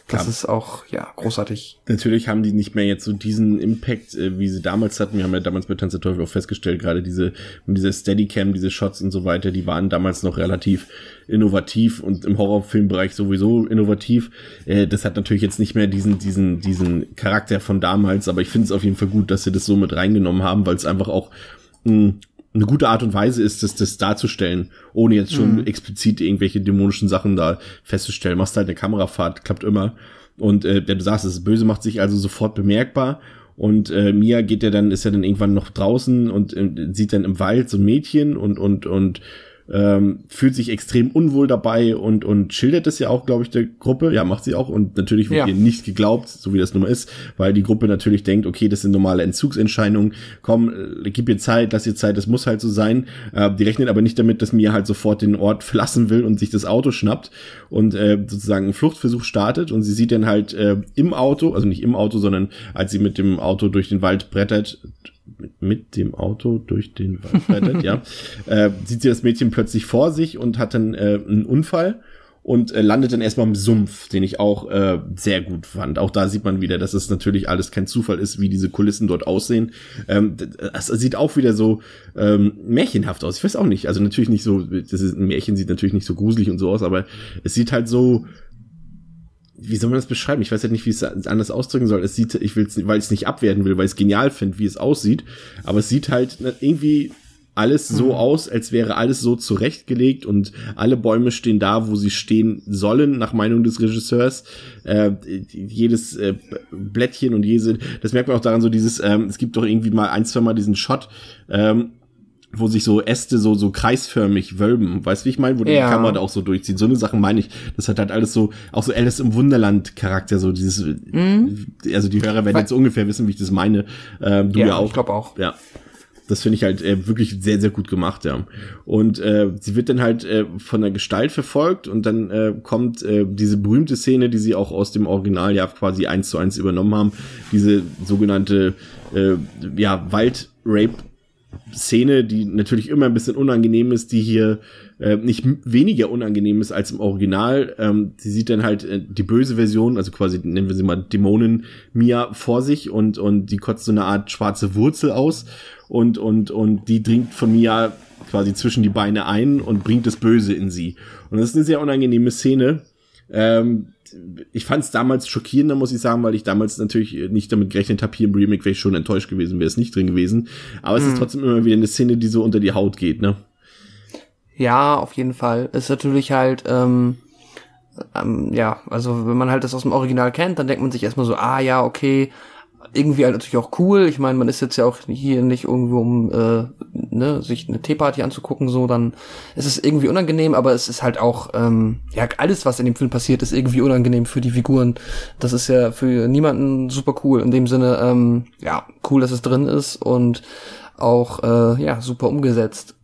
Speaker 3: Das Klar. ist auch, ja, großartig.
Speaker 2: Natürlich haben die nicht mehr jetzt so diesen Impact, äh, wie sie damals hatten. Wir haben ja damals bei Tanz der Teufel auch festgestellt, gerade diese, diese Steadicam, diese Shots und so weiter, die waren damals noch relativ innovativ und im Horrorfilmbereich sowieso innovativ. Äh, das hat natürlich jetzt nicht mehr diesen, diesen, diesen Charakter von damals, aber ich finde es auf jeden Fall gut, dass sie das so mit reingenommen haben, weil es einfach auch mh, eine gute Art und Weise ist, das, das darzustellen, ohne jetzt schon mhm. explizit irgendwelche dämonischen Sachen da festzustellen. Machst halt eine Kamerafahrt, klappt immer. Und äh, der du sagst, das Böse macht sich also sofort bemerkbar. Und äh, Mia geht ja dann, ist ja dann irgendwann noch draußen und äh, sieht dann im Wald so ein Mädchen und und und ähm, fühlt sich extrem unwohl dabei und, und schildert es ja auch, glaube ich, der Gruppe. Ja, macht sie auch. Und natürlich wird ja. ihr nicht geglaubt, so wie das nun mal ist, weil die Gruppe natürlich denkt, okay, das sind normale Entzugsentscheidungen. Komm, äh, gib ihr Zeit, lass ihr Zeit, das muss halt so sein. Äh, die rechnen aber nicht damit, dass Mia halt sofort den Ort verlassen will und sich das Auto schnappt und äh, sozusagen einen Fluchtversuch startet. Und sie sieht dann halt äh, im Auto, also nicht im Auto, sondern als sie mit dem Auto durch den Wald brettert, mit dem Auto durch den Wald reitet, ja, äh, sieht sie das Mädchen plötzlich vor sich und hat dann äh, einen Unfall und äh, landet dann erstmal im Sumpf, den ich auch äh, sehr gut fand. Auch da sieht man wieder, dass es natürlich alles kein Zufall ist, wie diese Kulissen dort aussehen. Ähm, es sieht auch wieder so ähm, märchenhaft aus. Ich weiß auch nicht. Also natürlich nicht so, das ist ein Märchen sieht natürlich nicht so gruselig und so aus, aber es sieht halt so wie soll man das beschreiben? Ich weiß halt nicht, wie ich es anders ausdrücken soll. Es sieht, ich will es, weil ich es nicht abwerten will, weil ich es genial finde, wie es aussieht. Aber es sieht halt irgendwie alles so mhm. aus, als wäre alles so zurechtgelegt und alle Bäume stehen da, wo sie stehen sollen, nach Meinung des Regisseurs. Äh, jedes äh, Blättchen und jede, das merkt man auch daran so dieses, ähm, es gibt doch irgendwie mal ein, zwei Mal diesen Shot, ähm, wo sich so Äste so so kreisförmig wölben, weißt du, wie ich meine, wo ja. die Kamera da auch so durchzieht. So eine Sache meine ich. Das hat halt alles so auch so Alice im Wunderland Charakter, so dieses mhm. also die Hörer werden jetzt ungefähr wissen, wie ich das meine. Ähm, du ja, ja auch.
Speaker 3: Ich glaube auch.
Speaker 2: Ja. Das finde ich halt äh, wirklich sehr, sehr gut gemacht, ja. Und äh, sie wird dann halt äh, von der Gestalt verfolgt und dann äh, kommt äh, diese berühmte Szene, die sie auch aus dem Original ja quasi eins zu eins übernommen haben, diese sogenannte äh, ja, Wald-Rape Szene, die natürlich immer ein bisschen unangenehm ist, die hier äh, nicht weniger unangenehm ist als im Original. Ähm, sie sieht dann halt äh, die böse Version, also quasi nennen wir sie mal Dämonen Mia vor sich und und die kotzt so eine Art schwarze Wurzel aus und und und die dringt von Mia quasi zwischen die Beine ein und bringt das Böse in sie. Und das ist eine sehr unangenehme Szene. Ähm, ich fand es damals schockierender, muss ich sagen, weil ich damals natürlich nicht damit gerechnet habe, hier im Remake wäre ich schon enttäuscht gewesen, wäre es nicht drin gewesen. Aber es mhm. ist trotzdem immer wieder eine Szene, die so unter die Haut geht, ne?
Speaker 3: Ja, auf jeden Fall. Ist natürlich halt, ähm, ähm, ja, also wenn man halt das aus dem Original kennt, dann denkt man sich erstmal so, ah ja, okay, irgendwie halt natürlich auch cool. Ich meine, man ist jetzt ja auch hier nicht irgendwo, um äh, ne, sich eine Teeparty anzugucken, so, dann ist es irgendwie unangenehm, aber es ist halt auch, ähm, ja, alles, was in dem Film passiert, ist irgendwie unangenehm für die Figuren. Das ist ja für niemanden super cool. In dem Sinne, ähm, ja, cool, dass es drin ist und auch, äh, ja, super umgesetzt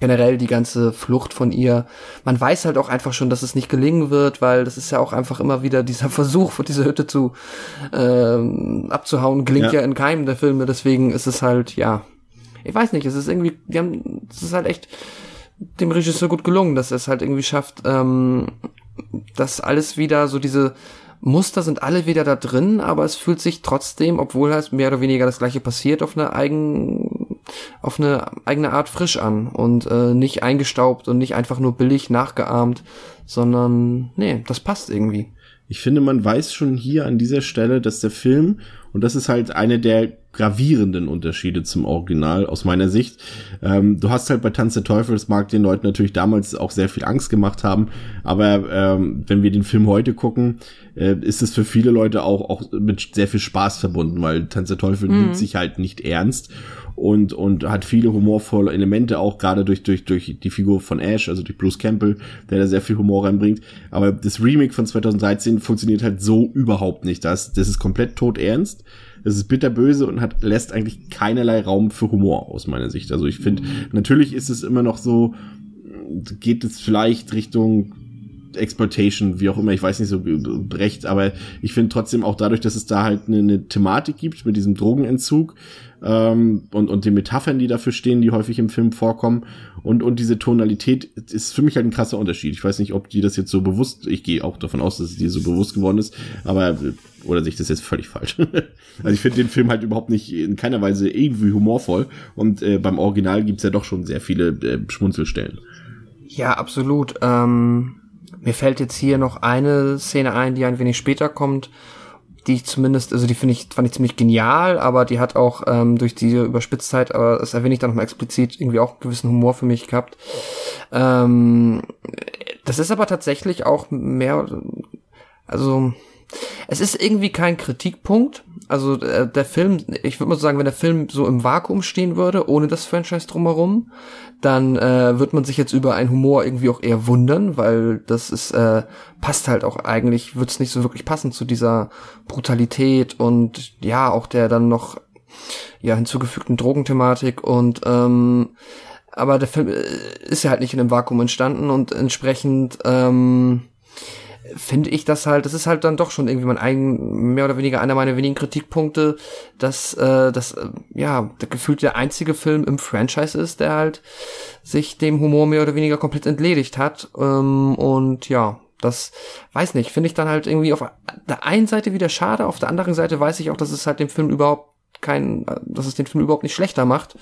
Speaker 3: generell die ganze Flucht von ihr. Man weiß halt auch einfach schon, dass es nicht gelingen wird, weil das ist ja auch einfach immer wieder dieser Versuch, von dieser Hütte zu ähm, abzuhauen, gelingt ja. ja in keinem der Filme. Deswegen ist es halt, ja, ich weiß nicht, es ist irgendwie, die haben, es ist halt echt dem Regisseur gut gelungen, dass er es halt irgendwie schafft, ähm, dass alles wieder so diese Muster sind alle wieder da drin, aber es fühlt sich trotzdem, obwohl halt mehr oder weniger das gleiche passiert, auf eine eigen, auf eine eigene Art frisch an und äh, nicht eingestaubt und nicht einfach nur billig nachgeahmt, sondern nee, das passt irgendwie.
Speaker 2: Ich finde, man weiß schon hier an dieser Stelle, dass der Film, und das ist halt eine der gravierenden Unterschiede zum Original aus meiner Sicht. Ähm, du hast halt bei Tanz der Teufel, das mag den Leuten natürlich damals auch sehr viel Angst gemacht haben, aber ähm, wenn wir den Film heute gucken, äh, ist es für viele Leute auch, auch mit sehr viel Spaß verbunden, weil Tanz der Teufel mhm. nimmt sich halt nicht ernst und, und hat viele humorvolle Elemente, auch gerade durch, durch, durch die Figur von Ash, also durch Bruce Campbell, der da sehr viel Humor reinbringt. Aber das Remake von 2013 funktioniert halt so überhaupt nicht. Das, das ist komplett tot ernst. Es ist bitterböse und hat, lässt eigentlich keinerlei Raum für Humor aus meiner Sicht. Also ich finde, natürlich ist es immer noch so, geht es vielleicht Richtung Exploitation, wie auch immer, ich weiß nicht so recht, aber ich finde trotzdem auch dadurch, dass es da halt eine, eine Thematik gibt mit diesem Drogenentzug ähm, und, und den Metaphern, die dafür stehen, die häufig im Film vorkommen und, und diese Tonalität ist für mich halt ein krasser Unterschied. Ich weiß nicht, ob die das jetzt so bewusst, ich gehe auch davon aus, dass es dir so bewusst geworden ist, aber oder sich das jetzt völlig falsch. also ich finde den Film halt überhaupt nicht in keiner Weise irgendwie humorvoll und äh, beim Original gibt's ja doch schon sehr viele äh, Schmunzelstellen.
Speaker 3: Ja, absolut. Ähm, mir fällt jetzt hier noch eine Szene ein, die ein wenig später kommt, die ich zumindest, also die finde ich, fand ich ziemlich genial, aber die hat auch ähm, durch diese Überspitztheit, aber das erwähne ich dann nochmal explizit, irgendwie auch einen gewissen Humor für mich gehabt. Ähm, das ist aber tatsächlich auch mehr, also es ist irgendwie kein Kritikpunkt. Also äh, der Film, ich würde mal sagen, wenn der Film so im Vakuum stehen würde, ohne das Franchise drumherum, dann äh, wird man sich jetzt über einen Humor irgendwie auch eher wundern, weil das ist äh, passt halt auch eigentlich, wird es nicht so wirklich passen zu dieser Brutalität und ja auch der dann noch ja hinzugefügten Drogenthematik und ähm, aber der Film äh, ist ja halt nicht in einem Vakuum entstanden und entsprechend ähm, finde ich das halt, das ist halt dann doch schon irgendwie mein eigen, mehr oder weniger einer meiner wenigen Kritikpunkte, dass äh, das äh, ja gefühlt der einzige Film im Franchise ist, der halt sich dem Humor mehr oder weniger komplett entledigt hat. Ähm, und ja, das weiß nicht, finde ich dann halt irgendwie auf der einen Seite wieder schade, auf der anderen Seite weiß ich auch, dass es halt dem Film überhaupt kein, dass es den Film überhaupt nicht schlechter macht.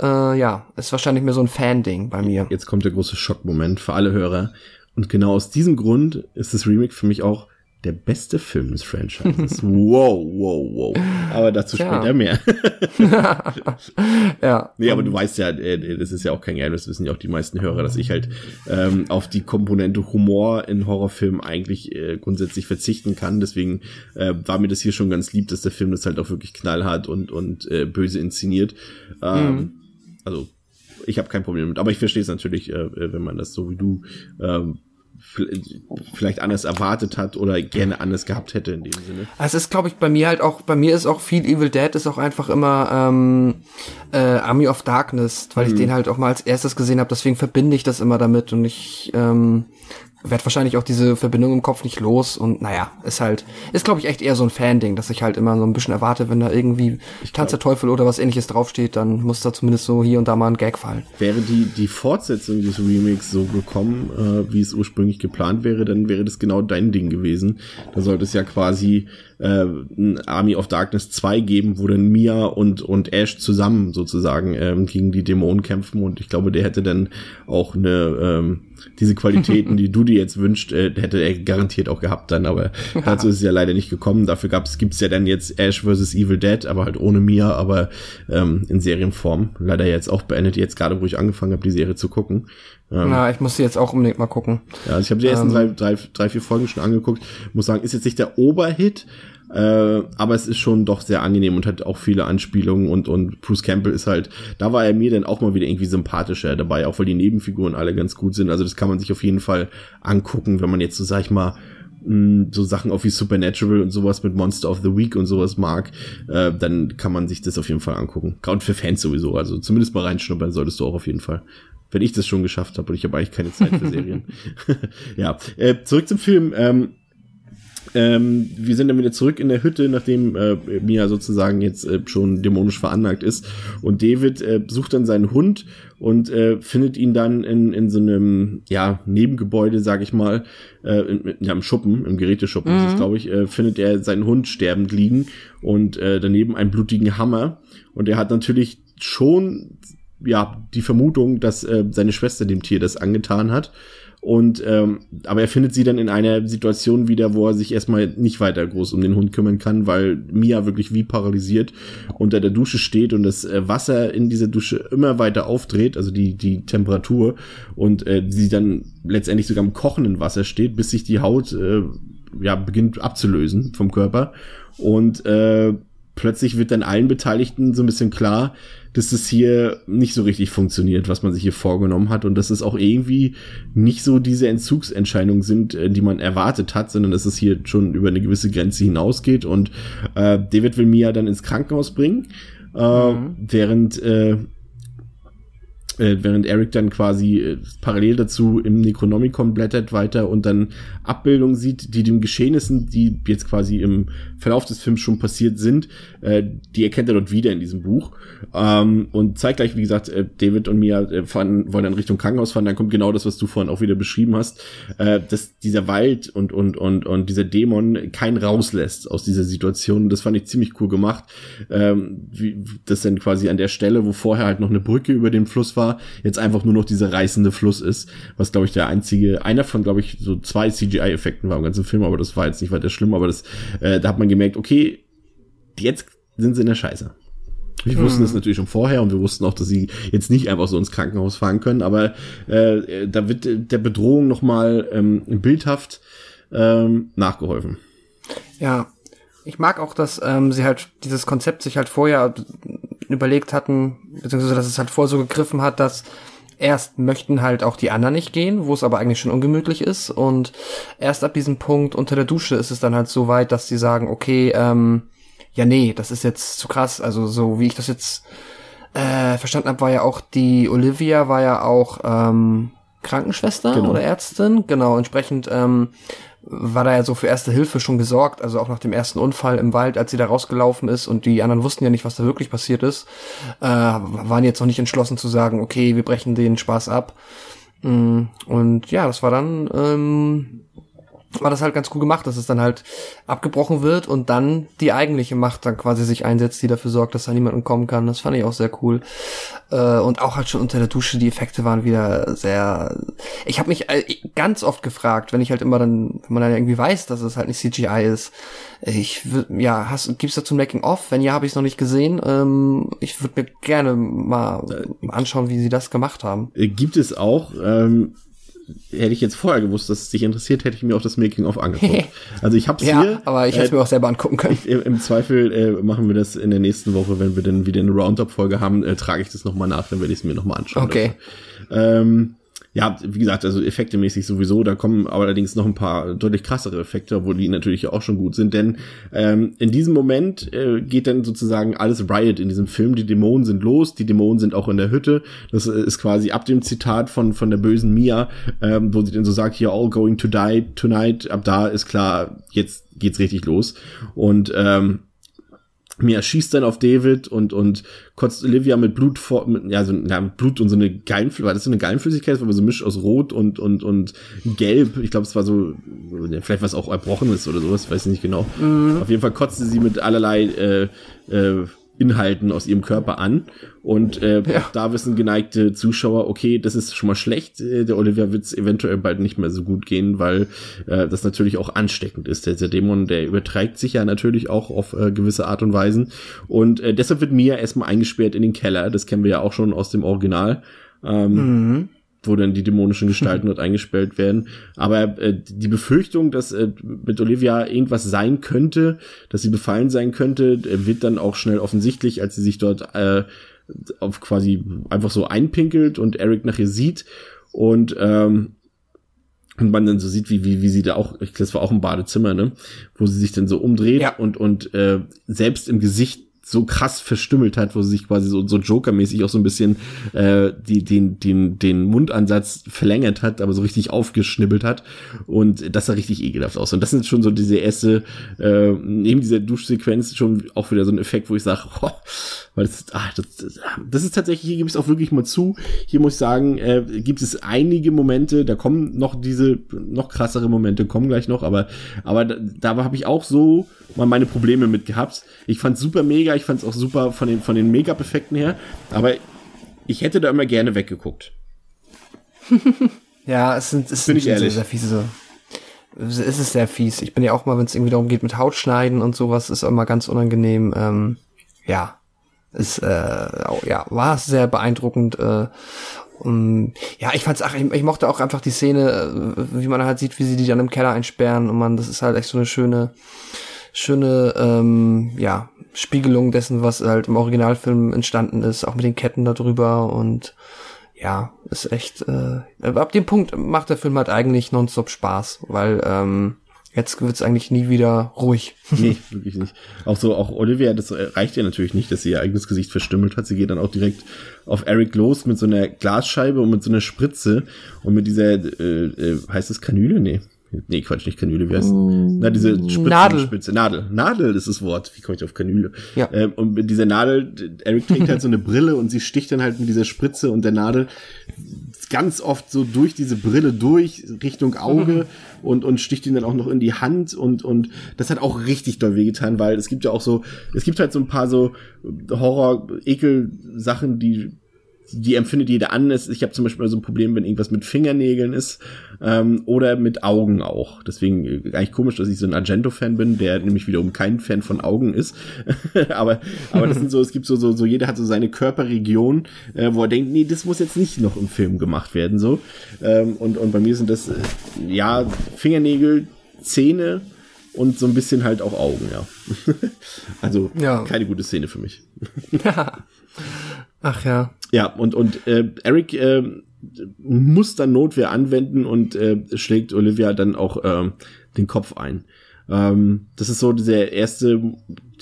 Speaker 3: Äh, ja, ist wahrscheinlich mehr so ein Fan-Ding bei mir.
Speaker 2: Jetzt kommt der große Schockmoment für alle Hörer. Und genau aus diesem Grund ist das Remake für mich auch der beste Film des Franchises. wow, wow, wow. Aber dazu ja. später mehr. ja. Nee, aber du weißt ja, äh, das ist ja auch kein Geheimnis, wissen ja auch die meisten Hörer, dass ich halt ähm, auf die Komponente Humor in Horrorfilmen eigentlich äh, grundsätzlich verzichten kann. Deswegen äh, war mir das hier schon ganz lieb, dass der Film das halt auch wirklich knallhart und, und äh, böse inszeniert. Ähm, mhm. Also ich habe kein Problem mit. Aber ich verstehe es natürlich, äh, wenn man das so wie du ähm, vielleicht anders erwartet hat oder gerne anders gehabt hätte in dem Sinne.
Speaker 3: Es ist, glaube ich, bei mir halt auch, bei mir ist auch viel Evil Dead ist auch einfach immer ähm, äh, Army of Darkness, weil mhm. ich den halt auch mal als erstes gesehen habe, deswegen verbinde ich das immer damit und ich ähm, werd wahrscheinlich auch diese Verbindung im Kopf nicht los und naja, ist halt, ist glaube ich echt eher so ein Fan-Ding, dass ich halt immer so ein bisschen erwarte, wenn da irgendwie ich Tanz der Teufel oder was ähnliches draufsteht, dann muss da zumindest so hier und da mal ein Gag fallen.
Speaker 2: Wäre die, die Fortsetzung des Remakes so gekommen, äh, wie es ursprünglich geplant wäre, dann wäre das genau dein Ding gewesen. Da sollte es ja quasi äh, ein Army of Darkness 2 geben, wo dann Mia und, und Ash zusammen sozusagen ähm, gegen die Dämonen kämpfen und ich glaube, der hätte dann auch eine ähm, diese Qualitäten, die du dir jetzt wünscht, äh, hätte er garantiert auch gehabt dann, aber dazu ist es ja leider nicht gekommen. Dafür gab's, gibt's ja dann jetzt Ash vs. Evil Dead, aber halt ohne Mia, aber ähm, in Serienform. Leider jetzt auch beendet, jetzt gerade, wo ich angefangen habe, die Serie zu gucken.
Speaker 3: Ähm, Na, ich muss sie jetzt auch unbedingt mal gucken.
Speaker 2: Ja, also ich habe die ersten ähm, drei, drei, drei, vier Folgen schon angeguckt. Muss sagen, ist jetzt nicht der Oberhit, äh, aber es ist schon doch sehr angenehm und hat auch viele Anspielungen und, und Bruce Campbell ist halt, da war er mir dann auch mal wieder irgendwie sympathischer dabei, auch weil die Nebenfiguren alle ganz gut sind. Also das kann man sich auf jeden Fall angucken, wenn man jetzt so, sag ich mal, so Sachen auch wie Supernatural und sowas mit Monster of the Week und sowas mag, äh, dann kann man sich das auf jeden Fall angucken. Gerade für Fans sowieso, also zumindest mal reinschnuppern solltest du auch auf jeden Fall. Wenn ich das schon geschafft habe und ich habe eigentlich keine Zeit für Serien. ja, äh, zurück zum Film. Ähm, ähm, wir sind dann wieder zurück in der Hütte, nachdem äh, Mia sozusagen jetzt äh, schon dämonisch veranlagt ist. Und David äh, sucht dann seinen Hund und äh, findet ihn dann in, in so einem ja, Nebengebäude, sag ich mal, äh, in, ja, im Schuppen, im Geräteschuppen mhm. ist es, glaube ich, äh, findet er seinen Hund sterbend liegen und äh, daneben einen blutigen Hammer. Und er hat natürlich schon ja die Vermutung, dass äh, seine Schwester dem Tier das angetan hat. Und ähm, aber er findet sie dann in einer Situation wieder, wo er sich erstmal nicht weiter groß um den Hund kümmern kann, weil Mia wirklich wie paralysiert unter der Dusche steht und das äh, Wasser in dieser Dusche immer weiter aufdreht, also die die Temperatur und äh, sie dann letztendlich sogar im kochenden Wasser steht, bis sich die Haut äh, ja beginnt abzulösen vom Körper und äh, plötzlich wird dann allen Beteiligten so ein bisschen klar, dass das hier nicht so richtig funktioniert, was man sich hier vorgenommen hat und dass es auch irgendwie nicht so diese Entzugsentscheidungen sind, äh, die man erwartet hat, sondern dass es hier schon über eine gewisse Grenze hinausgeht und äh, David will Mia dann ins Krankenhaus bringen, äh, mhm. während äh, äh, während Eric dann quasi äh, parallel dazu im Necronomicon blättert weiter und dann Abbildungen sieht, die den Geschehnissen, die jetzt quasi im Verlauf des Films schon passiert sind, äh, die erkennt er dort wieder in diesem Buch. Ähm, und zeitgleich, wie gesagt, äh, David und Mia äh, fahren, wollen dann Richtung Krankenhaus fahren, dann kommt genau das, was du vorhin auch wieder beschrieben hast, äh, dass dieser Wald und, und, und, und dieser Dämon keinen rauslässt aus dieser Situation. Das fand ich ziemlich cool gemacht. Ähm, wie, das dann quasi an der Stelle, wo vorher halt noch eine Brücke über den Fluss war, jetzt einfach nur noch dieser reißende Fluss ist, was glaube ich der einzige, einer von glaube ich so zwei CGI-Effekten war im ganzen Film, aber das war jetzt nicht weiter schlimm, aber das, äh, da hat man gemerkt, okay, jetzt sind sie in der Scheiße. Wir wussten hm. natürlich schon vorher und wir wussten auch, dass sie jetzt nicht einfach so ins Krankenhaus fahren können, aber äh, da wird der Bedrohung nochmal ähm, bildhaft ähm, nachgeholfen.
Speaker 3: Ja, ich mag auch, dass ähm, sie halt dieses Konzept sich halt vorher überlegt hatten, beziehungsweise dass es halt vor so gegriffen hat, dass erst möchten halt auch die anderen nicht gehen, wo es aber eigentlich schon ungemütlich ist. Und erst ab diesem Punkt unter der Dusche ist es dann halt so weit, dass die sagen, okay, ähm, ja nee, das ist jetzt zu krass, also so wie ich das jetzt äh, verstanden habe, war ja auch die Olivia war ja auch ähm, Krankenschwester genau. oder Ärztin, genau, entsprechend ähm, war da ja so für erste Hilfe schon gesorgt, also auch nach dem ersten Unfall im Wald, als sie da rausgelaufen ist und die anderen wussten ja nicht, was da wirklich passiert ist, äh, waren jetzt noch nicht entschlossen zu sagen, okay, wir brechen den Spaß ab. Mm, und ja, das war dann ähm, war das halt ganz cool gemacht, dass es dann halt abgebrochen wird und dann die eigentliche Macht dann quasi sich einsetzt, die dafür sorgt, dass da niemand entkommen kann. Das fand ich auch sehr cool. Äh, und auch halt schon unter der Dusche, die Effekte waren wieder sehr. Ich habe mich äh, ganz oft gefragt, wenn ich halt immer dann, wenn man dann irgendwie weiß, dass es halt nicht CGI ist. Ich ja, hast, gibt's dazu ein Making of? Wenn ja, habe ich es noch nicht gesehen. Ähm, ich würde mir gerne mal anschauen, wie sie das gemacht haben.
Speaker 2: Äh, gibt es auch. Ähm hätte ich jetzt vorher gewusst, dass es dich interessiert, hätte ich mir auch das Making-of angeguckt. Also ich hab's ja, hier.
Speaker 3: aber ich hätte es äh, mir auch selber angucken können.
Speaker 2: Im, Im, Zweifel äh, machen wir das in der nächsten Woche, wenn wir dann wieder eine Roundup-Folge haben, äh, trage ich das nochmal nach, dann werde ich es mir nochmal anschauen.
Speaker 3: Okay.
Speaker 2: Ähm, ja, wie gesagt, also effektemäßig sowieso, da kommen allerdings noch ein paar deutlich krassere Effekte, obwohl die natürlich auch schon gut sind, denn ähm, in diesem Moment äh, geht dann sozusagen alles Riot in diesem Film, die Dämonen sind los, die Dämonen sind auch in der Hütte, das äh, ist quasi ab dem Zitat von, von der bösen Mia, ähm, wo sie dann so sagt, you're all going to die tonight, ab da ist klar, jetzt geht's richtig los. Und ähm, Mia schießt dann auf David und, und kotzt Olivia mit Blut vor, mit, ja, so, ja, mit Blut und so eine Gallenflüssigkeit, war das so eine Gallenflüssigkeit? Das war so ein Misch aus Rot und, und, und Gelb. Ich glaube, es war so, vielleicht was auch Erbrochenes oder sowas, weiß ich nicht genau. Mhm. Auf jeden Fall kotzte sie mit allerlei, äh, äh, Inhalten aus ihrem Körper an. Und äh, ja. da wissen geneigte Zuschauer, okay, das ist schon mal schlecht. Äh, der Olivia wird es eventuell bald nicht mehr so gut gehen, weil äh, das natürlich auch ansteckend ist. Der, der Dämon, der überträgt sich ja natürlich auch auf äh, gewisse Art und Weisen. Und äh, deshalb wird Mia erstmal eingesperrt in den Keller. Das kennen wir ja auch schon aus dem Original. Ähm, mhm wo dann die dämonischen Gestalten dort eingesperrt werden. Aber äh, die Befürchtung, dass äh, mit Olivia irgendwas sein könnte, dass sie befallen sein könnte, äh, wird dann auch schnell offensichtlich, als sie sich dort äh, auf quasi einfach so einpinkelt und Eric nach ihr sieht und ähm, und man dann so sieht, wie, wie, wie sie da auch, ich glaube, das war auch ein Badezimmer, ne, wo sie sich dann so umdreht ja. und, und äh, selbst im Gesicht so krass verstümmelt hat, wo sie sich quasi so, so Joker-mäßig auch so ein bisschen äh, die, den, den, den Mundansatz verlängert hat, aber so richtig aufgeschnibbelt hat. Und das sah richtig ekelhaft aus. Und das sind schon so diese erste, äh, neben dieser Duschsequenz schon auch wieder so ein Effekt, wo ich sage, oh, weil das, ach, das, das ist tatsächlich, hier gebe ich es auch wirklich mal zu. Hier muss ich sagen, äh, gibt es einige Momente, da kommen noch diese noch krassere Momente, kommen gleich noch, aber, aber da, da habe ich auch so mal meine Probleme mit gehabt. Ich fand super mega, ich fand es auch super von den, von den Make-up-Effekten her, aber ich hätte da immer gerne weggeguckt.
Speaker 3: ja, es sind, es sind
Speaker 2: ehrlich.
Speaker 3: sehr fiese. Es ist sehr fies. Ich bin ja auch mal, wenn es irgendwie darum geht mit Hautschneiden und sowas, ist immer ganz unangenehm. Ähm, ja, ist äh, ja war sehr beeindruckend. Äh, und, ja, ich fand's ach, ich, ich mochte auch einfach die Szene, äh, wie man halt sieht, wie sie die dann im Keller einsperren und man, das ist halt echt so eine schöne, schöne, ähm, ja, Spiegelung dessen, was halt im Originalfilm entstanden ist, auch mit den Ketten da drüber und ja, ist echt, äh, ab dem Punkt macht der Film halt eigentlich nonstop Spaß, weil ähm, jetzt wird's eigentlich nie wieder ruhig.
Speaker 2: nee, wirklich nicht. Auch so, auch Olivia, das reicht ja natürlich nicht, dass sie ihr eigenes Gesicht verstümmelt hat. Sie geht dann auch direkt auf Eric los mit so einer Glasscheibe und mit so einer Spritze und mit dieser, äh, äh, heißt das Kanüle? Nee. Nee, Quatsch, nicht Kanüle, wie heißt mm, Na, diese Spitze,
Speaker 3: Nadel.
Speaker 2: Spitze. Nadel. Nadel ist das Wort. Wie komme ich auf Kanüle?
Speaker 3: Ja.
Speaker 2: Ähm, und mit dieser Nadel, Eric trägt halt so eine Brille und sie sticht dann halt mit dieser Spritze und der Nadel ganz oft so durch diese Brille durch Richtung Auge und und sticht ihn dann auch noch in die Hand und und das hat auch richtig doll wehgetan, weil es gibt ja auch so es gibt halt so ein paar so Horror Ekel Sachen, die die empfindet jeder anders. Ich habe zum Beispiel so ein Problem, wenn irgendwas mit Fingernägeln ist ähm, oder mit Augen auch. Deswegen äh, eigentlich komisch, dass ich so ein Argento-Fan bin, der nämlich wiederum kein Fan von Augen ist. aber aber das sind so, es gibt so so so jeder hat so seine Körperregion, äh, wo er denkt, nee, das muss jetzt nicht noch im Film gemacht werden so. Ähm, und und bei mir sind das äh, ja Fingernägel, Zähne und so ein bisschen halt auch Augen, ja. also ja. keine gute Szene für mich.
Speaker 3: Ach ja.
Speaker 2: Ja, und, und äh, Eric äh, muss dann Notwehr anwenden und äh, schlägt Olivia dann auch äh, den Kopf ein. Ähm, das ist so diese erste,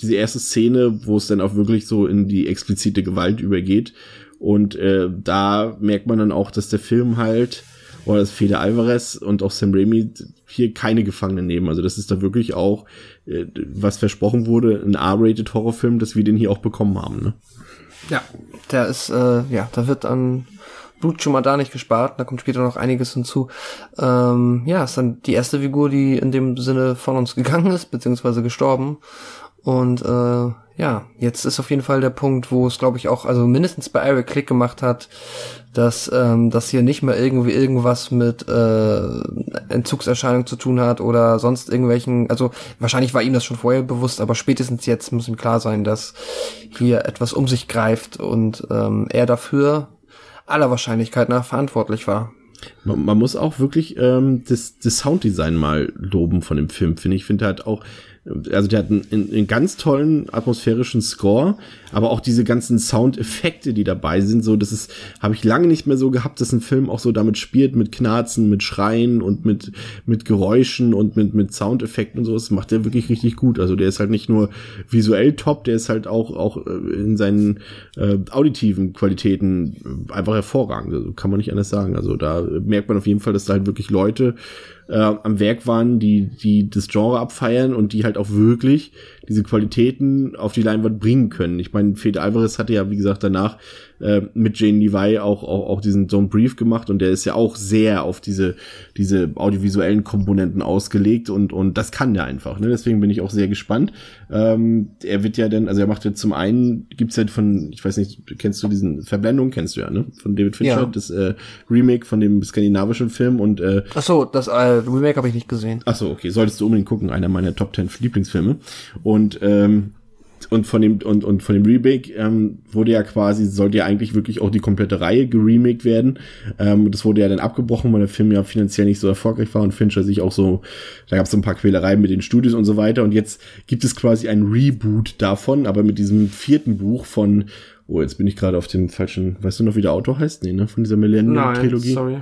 Speaker 2: diese erste Szene, wo es dann auch wirklich so in die explizite Gewalt übergeht. Und äh, da merkt man dann auch, dass der Film halt, oder das Fede Alvarez und auch Sam Raimi hier keine Gefangenen nehmen. Also das ist da wirklich auch, äh, was versprochen wurde, ein R-rated Horrorfilm, dass wir den hier auch bekommen haben. Ne?
Speaker 3: Ja, der ist, äh, ja, da wird an Blut schon mal da nicht gespart, da kommt später noch einiges hinzu. Ähm, ja, ist dann die erste Figur, die in dem Sinne von uns gegangen ist, beziehungsweise gestorben. Und äh, ja, jetzt ist auf jeden Fall der Punkt, wo es, glaube ich, auch, also mindestens bei Eric Klick gemacht hat, dass ähm, das hier nicht mehr irgendwie irgendwas mit äh, Entzugserscheinung zu tun hat oder sonst irgendwelchen, also wahrscheinlich war ihm das schon vorher bewusst, aber spätestens jetzt muss ihm klar sein, dass hier etwas um sich greift und ähm, er dafür aller Wahrscheinlichkeit nach verantwortlich war.
Speaker 2: Man, man muss auch wirklich ähm, das, das Sounddesign mal loben von dem Film, finde ich. Ich finde halt auch, also der hat einen, einen, ganz tollen atmosphärischen Score, aber auch diese ganzen Soundeffekte, die dabei sind, so das ist, habe ich lange nicht mehr so gehabt, dass ein Film auch so damit spielt, mit Knarzen, mit Schreien und mit mit Geräuschen und mit mit Soundeffekten und so. Das macht der wirklich richtig gut. Also der ist halt nicht nur visuell top, der ist halt auch auch äh, in seinen äh, auditiven Qualitäten einfach hervorragend. Also kann man nicht anders sagen. Also da merkt man auf jeden Fall, dass da halt wirklich Leute äh, am Werk waren, die, die das Genre abfeiern und die halt auch wirklich diese Qualitäten auf die Leinwand bringen können. Ich meine, Fede Alvarez hatte ja, wie gesagt, danach äh, mit Jane Levi auch, auch, auch diesen Don't Brief gemacht und der ist ja auch sehr auf diese, diese audiovisuellen Komponenten ausgelegt und, und das kann der einfach. Ne? Deswegen bin ich auch sehr gespannt. Ähm, er wird ja dann, also er macht ja zum einen, gibt's halt von, ich weiß nicht, kennst du diesen Verblendung, kennst du ja, ne? Von David Fincher, ja. das äh, Remake von dem skandinavischen Film und äh,
Speaker 3: Ach so, das äh, Remake habe ich nicht gesehen.
Speaker 2: Ach so, okay, solltest du unbedingt gucken, einer meiner Top 10 Lieblingsfilme. Und ähm, und von dem und, und von dem Remake ähm, wurde ja quasi sollte ja eigentlich wirklich auch die komplette Reihe geremaked werden. Ähm, das wurde ja dann abgebrochen, weil der Film ja finanziell nicht so erfolgreich war und Fincher sich auch so, da gab es so ein paar Quälereien mit den Studios und so weiter. Und jetzt gibt es quasi ein Reboot davon, aber mit diesem vierten Buch von Oh, jetzt bin ich gerade auf dem falschen. Weißt du noch, wie der Autor heißt? Nee, ne? Von dieser Millennium-Trilogie. Sorry.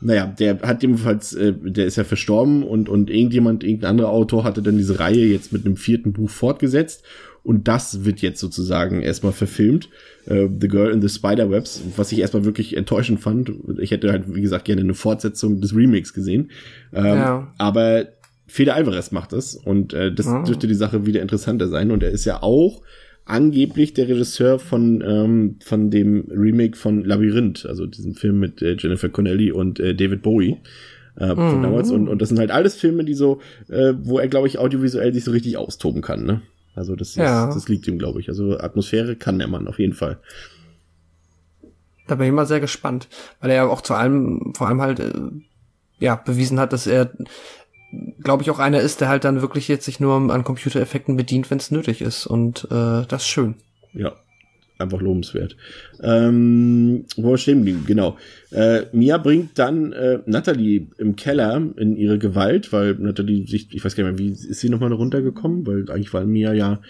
Speaker 2: Naja, der hat jedenfalls, äh, der ist ja verstorben und, und irgendjemand, irgendein anderer Autor hatte dann diese Reihe jetzt mit einem vierten Buch fortgesetzt. Und das wird jetzt sozusagen erstmal verfilmt. Äh, the Girl in the Spider-Webs, was ich erstmal wirklich enttäuschend fand. Ich hätte halt, wie gesagt, gerne eine Fortsetzung des Remakes gesehen. Ähm, ja. Aber Fede Alvarez macht das und äh, das oh. dürfte die Sache wieder interessanter sein. Und er ist ja auch angeblich der Regisseur von, ähm, von dem Remake von Labyrinth, also diesem Film mit äh, Jennifer Connelly und äh, David Bowie. Äh, von mhm. damals. Und, und das sind halt alles Filme, die so, äh, wo er, glaube ich, audiovisuell sich so richtig austoben kann, ne? Also das, ja. ist, das liegt ihm, glaube ich. Also Atmosphäre kann der Mann auf jeden Fall.
Speaker 3: Da bin ich immer sehr gespannt, weil er ja auch zu allem, vor allem halt, äh, ja, bewiesen hat, dass er glaube ich, auch einer ist, der halt dann wirklich jetzt sich nur an Computereffekten bedient, wenn es nötig ist. Und äh, das ist schön.
Speaker 2: Ja, einfach lobenswert. Ähm, wo wir stehen geblieben? Genau. Äh, Mia bringt dann äh, Natalie im Keller in ihre Gewalt, weil Natalie sich, ich weiß gar nicht mehr, wie ist sie nochmal runtergekommen? Weil eigentlich war Mia ja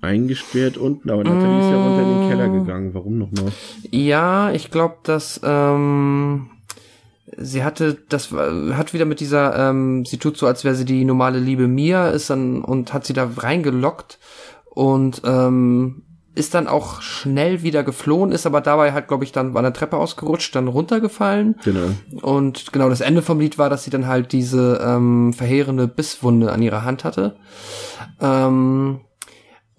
Speaker 2: eingesperrt unten, aber Natalie mm. ist ja runter in den Keller gegangen. Warum nochmal?
Speaker 3: Ja, ich glaube, dass ähm, sie hatte, das hat wieder mit dieser, ähm, sie tut so, als wäre sie die normale liebe Mia, ist dann und hat sie da reingelockt und ähm, ist dann auch schnell wieder geflohen, ist aber dabei halt, glaube ich, dann an der Treppe ausgerutscht, dann runtergefallen.
Speaker 2: Genau.
Speaker 3: Und genau, das Ende vom Lied war, dass sie dann halt diese ähm, verheerende Bisswunde an ihrer Hand hatte. Ähm,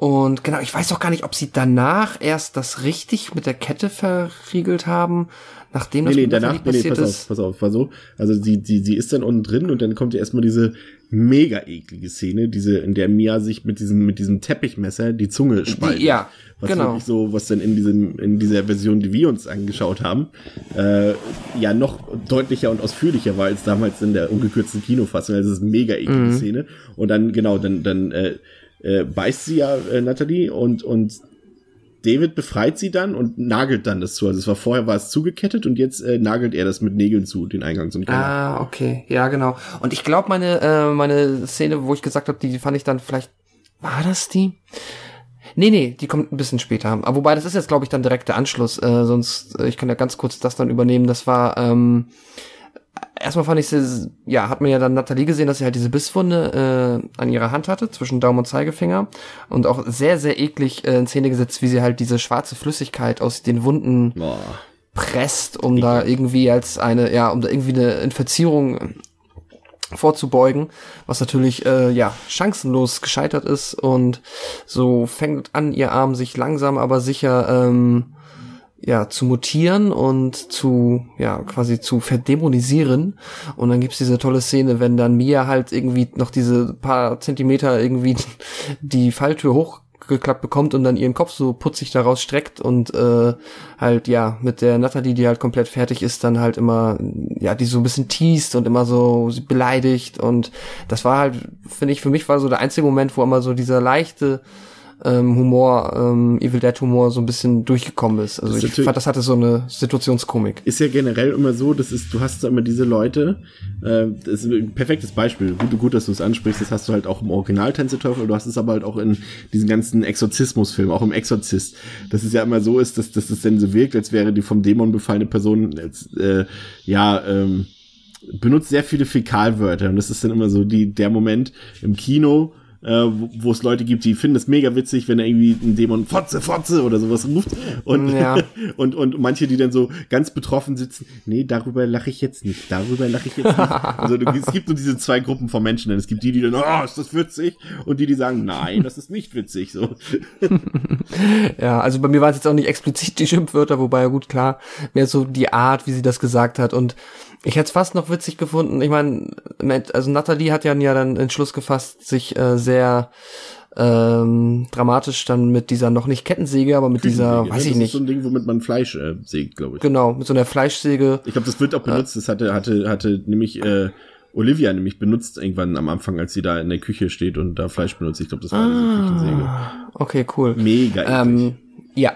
Speaker 3: und genau, ich weiß auch gar nicht, ob sie danach erst das richtig mit der Kette verriegelt haben nachdem
Speaker 2: das nee, nee, danach, nee, passiert nee, pass ist. Auf, pass auf, war so. Also sie, sie, sie ist dann unten drin und dann kommt ja erstmal diese mega eklige Szene, diese, in der Mia sich mit diesem, mit diesem Teppichmesser die Zunge spaltet.
Speaker 3: Ja,
Speaker 2: was
Speaker 3: genau.
Speaker 2: wirklich so, was dann in diesem, in dieser Version, die wir uns angeschaut haben, äh, ja noch deutlicher und ausführlicher war als damals in der ungekürzten Kinofassung. Also das ist eine mega eklige mhm. Szene. Und dann, genau, dann, dann, äh, äh, beißt sie ja äh, Natalie und, und David befreit sie dann und nagelt dann das zu. Also es war vorher war es zugekettet und jetzt äh, nagelt er das mit Nägeln zu, den Eingang zum Keller.
Speaker 3: Ah, okay, ja genau. Und ich glaube meine äh, meine Szene, wo ich gesagt habe, die fand ich dann vielleicht war das die? Nee, nee, die kommt ein bisschen später. Aber wobei, das ist jetzt, glaube ich, dann direkt der Anschluss. Äh, sonst, äh, ich kann ja ganz kurz das dann übernehmen. Das war, ähm, erstmal fand ich sie, ja, hat man ja dann Nathalie gesehen, dass sie halt diese Bisswunde äh, an ihrer Hand hatte, zwischen Daumen und Zeigefinger. Und auch sehr, sehr eklig äh, in Szene gesetzt, wie sie halt diese schwarze Flüssigkeit aus den Wunden Boah. presst, um ich da irgendwie als eine, ja, um da irgendwie eine Infizierung vorzubeugen, was natürlich äh, ja chancenlos gescheitert ist und so fängt an ihr Arm sich langsam aber sicher ähm, ja, zu mutieren und zu, ja, quasi zu verdämonisieren. Und dann gibt's diese tolle Szene, wenn dann Mia halt irgendwie noch diese paar Zentimeter irgendwie die Falltür hochgeklappt bekommt und dann ihren Kopf so putzig daraus streckt und äh, halt, ja, mit der Natalie, die halt komplett fertig ist, dann halt immer, ja, die so ein bisschen teast und immer so beleidigt. Und das war halt, finde ich, für mich war so der einzige Moment, wo immer so dieser leichte ähm, Humor, ähm, Evil Dead Humor so ein bisschen durchgekommen ist. Also ich fand, das hatte so eine Situationskomik.
Speaker 2: Ist ja generell immer so, das ist, du hast da immer diese Leute, äh, das ist ein perfektes Beispiel. Gut, gut dass du es ansprichst, das hast du halt auch im Original Tänze Teufel, du hast es aber halt auch in diesen ganzen Exorzismusfilmen, auch im Exorzist. Dass es ja immer so ist, dass, dass es dann so wirkt, als wäre die vom Dämon befallene Person als, äh, ja, ähm, benutzt sehr viele Fäkalwörter und das ist dann immer so die, der Moment im Kino, äh, wo es Leute gibt, die finden es mega witzig, wenn er irgendwie ein Dämon Fotze, Fotze oder sowas ruft. Und, ja. und, und manche, die dann so ganz betroffen sitzen, nee, darüber lache ich jetzt nicht, darüber lache ich jetzt nicht. Also es gibt so diese zwei Gruppen von Menschen, denn es gibt die, die dann, oh, ist das witzig? Und die, die sagen, nein, das ist nicht witzig. So.
Speaker 3: ja, also bei mir waren es jetzt auch nicht explizit die Schimpfwörter, wobei ja gut, klar, mehr so die Art, wie sie das gesagt hat und ich hätte es fast noch witzig gefunden. Ich meine, also Natalie hat ja, ja dann Entschluss gefasst, sich äh, sehr ähm, dramatisch dann mit dieser noch nicht Kettensäge, aber mit dieser, weiß ich nicht. Das ist
Speaker 2: so ein Ding, womit man Fleisch äh, sägt, glaube ich.
Speaker 3: Genau, mit so einer Fleischsäge.
Speaker 2: Ich glaube, das wird auch benutzt. Das hatte, hatte, hatte nämlich äh, Olivia nämlich benutzt irgendwann am Anfang, als sie da in der Küche steht und da Fleisch benutzt. Ich glaube, das war ah, diese Küchensäge.
Speaker 3: Okay, cool.
Speaker 2: Mega.
Speaker 3: Ähm, ja,